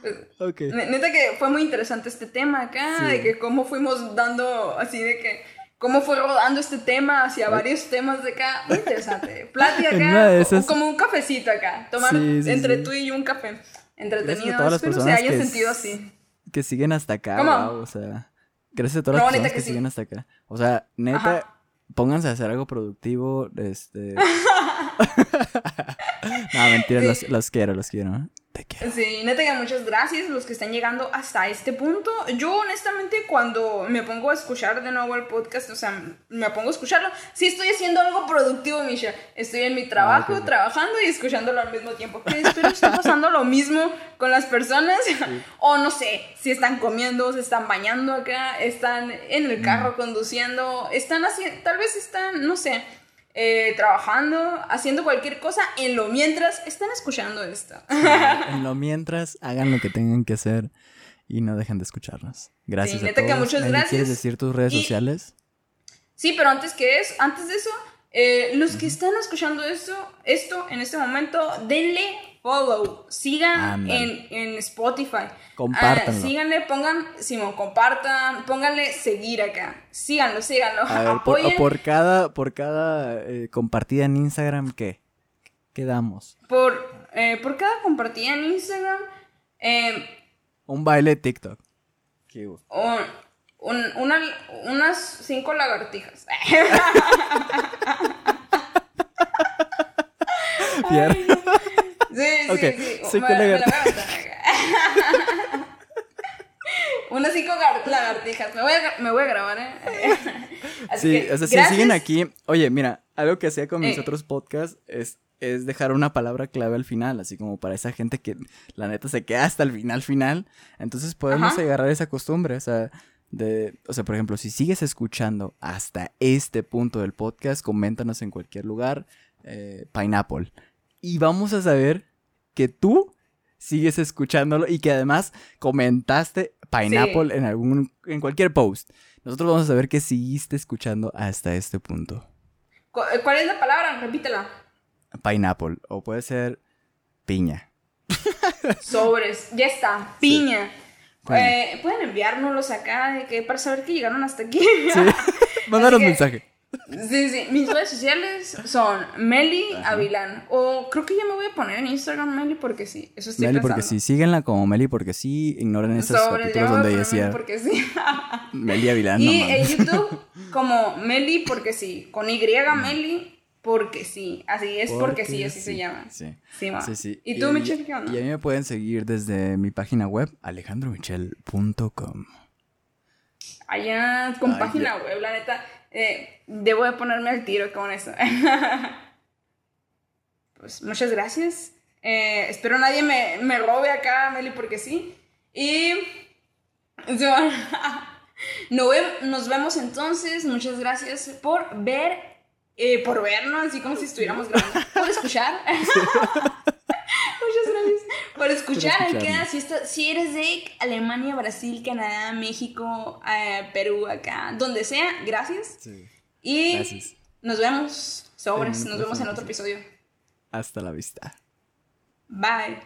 pues, Ok. Ne- Neta que fue muy interesante este tema acá, Sí. de que cómo fuimos dando así de que cómo fue rodando este tema hacia varios temas de acá. Muy interesante. En acá, esas- como un cafecito acá. Tomar Sí, sí, entre sí. tú y yo un café. Entretenido. todas las Espero se que sentido así. Que siguen hasta acá, ¿Cómo? wow, o sea, gracias a todas No, las personas que que, siguen hasta acá. O sea, neta, Ajá. pónganse a hacer algo productivo, este... no, mentira, los, los quiero, los quiero. Te quiero. Sí, neta que muchas gracias los que están llegando hasta este punto. Yo honestamente cuando me pongo a escuchar de nuevo el podcast, o sea, me pongo a escucharlo, sí estoy haciendo algo productivo, Misha. Estoy en mi trabajo, trabajando y escuchándolo al mismo tiempo. Que espero esté pasando lo mismo con las personas. o no sé, si están comiendo, se están bañando acá, están en el Mm. carro conduciendo, están haciendo, tal vez están, no sé. Eh, trabajando, haciendo cualquier cosa, en lo mientras están escuchando esto. En lo mientras, hagan lo que tengan que hacer y no dejen de escucharnos. Gracias Sí, a neta que todos. muchas gracias. ¿Quieres decir tus redes Y- sociales? Sí, pero antes que es, antes de eso, eh, los que están escuchando esto, esto en este momento, denle follow, sigan en, en Spotify. Ah, síganle, pongan, Simón, compartan, pónganle seguir acá. Síganlo, síganlo. A ver, por, cada, por cada eh, compartida en Instagram, ¿qué? ¿Qué damos? por, eh, por cada compartida en Instagram, eh, Un baile de TikTok. ¿Qué un- un- una, unas cinco lagartijas. Pierre. Sí, sí, Ok, sí. cinco Me- me la lagartijas. aventar. Unas cinco gar- lagartijas. Me voy a, me voy a grabar, ¿eh? Así Sí, que, o sea, si siguen aquí, oye, mira, algo que hacía con mis Eh. otros podcasts es, es dejar una palabra clave al final, así como para esa gente que la neta se queda hasta el final final. Entonces podemos Ajá. agarrar esa costumbre, o sea, de, o sea, por ejemplo, si sigues escuchando hasta este punto del podcast, coméntanos en cualquier lugar, eh, Pineapple. Y vamos a saber que tú sigues escuchándolo y que además comentaste Pineapple en algún en cualquier post. Nosotros vamos a saber que seguiste escuchando hasta este punto. Cu- ¿Cuál es la palabra? Repítela. Pineapple o puede ser piña. Sobres. Ya está. Piña. Bueno. Eh, Pueden enviárnoslos acá de que para saber que llegaron hasta aquí. Sí. Mándanos que- mensaje. Sí, sí. Mis redes sociales son Meli Avilán. O creo que ya me voy a poner en Instagram Meli porque sí. Eso estoy Meli pensando. porque sí, síguenla como Meli porque sí, ignoren esos Sobres, ya capítulos donde decía Meli porque sí. Meli Avilán. y en YouTube como Meli porque sí. Con Y Meli porque sí. Así es porque, sí, así se llama. Sí. Sí. Sí, sí. ¿Y tú, Michelle, qué onda? Y a mí me pueden seguir desde mi página web, alejandromichel.com. Allá con Ay, página web, la neta. Eh, debo de ponerme al tiro con eso. pues muchas gracias. Eh, espero nadie me, me robe acá, Meli, porque sí. Y. nos vemos entonces. Muchas gracias por ver. eh, por vernos, así como si estuviéramos grabando. Por escuchar. Por escuchar acá. Si, está- si eres de Alemania, Brasil, Canadá, México, eh, Perú, acá, donde sea, gracias. Sí. Y Gracias. nos vemos, sobres, nos vemos en otro episodio. Hasta la vista. Bye.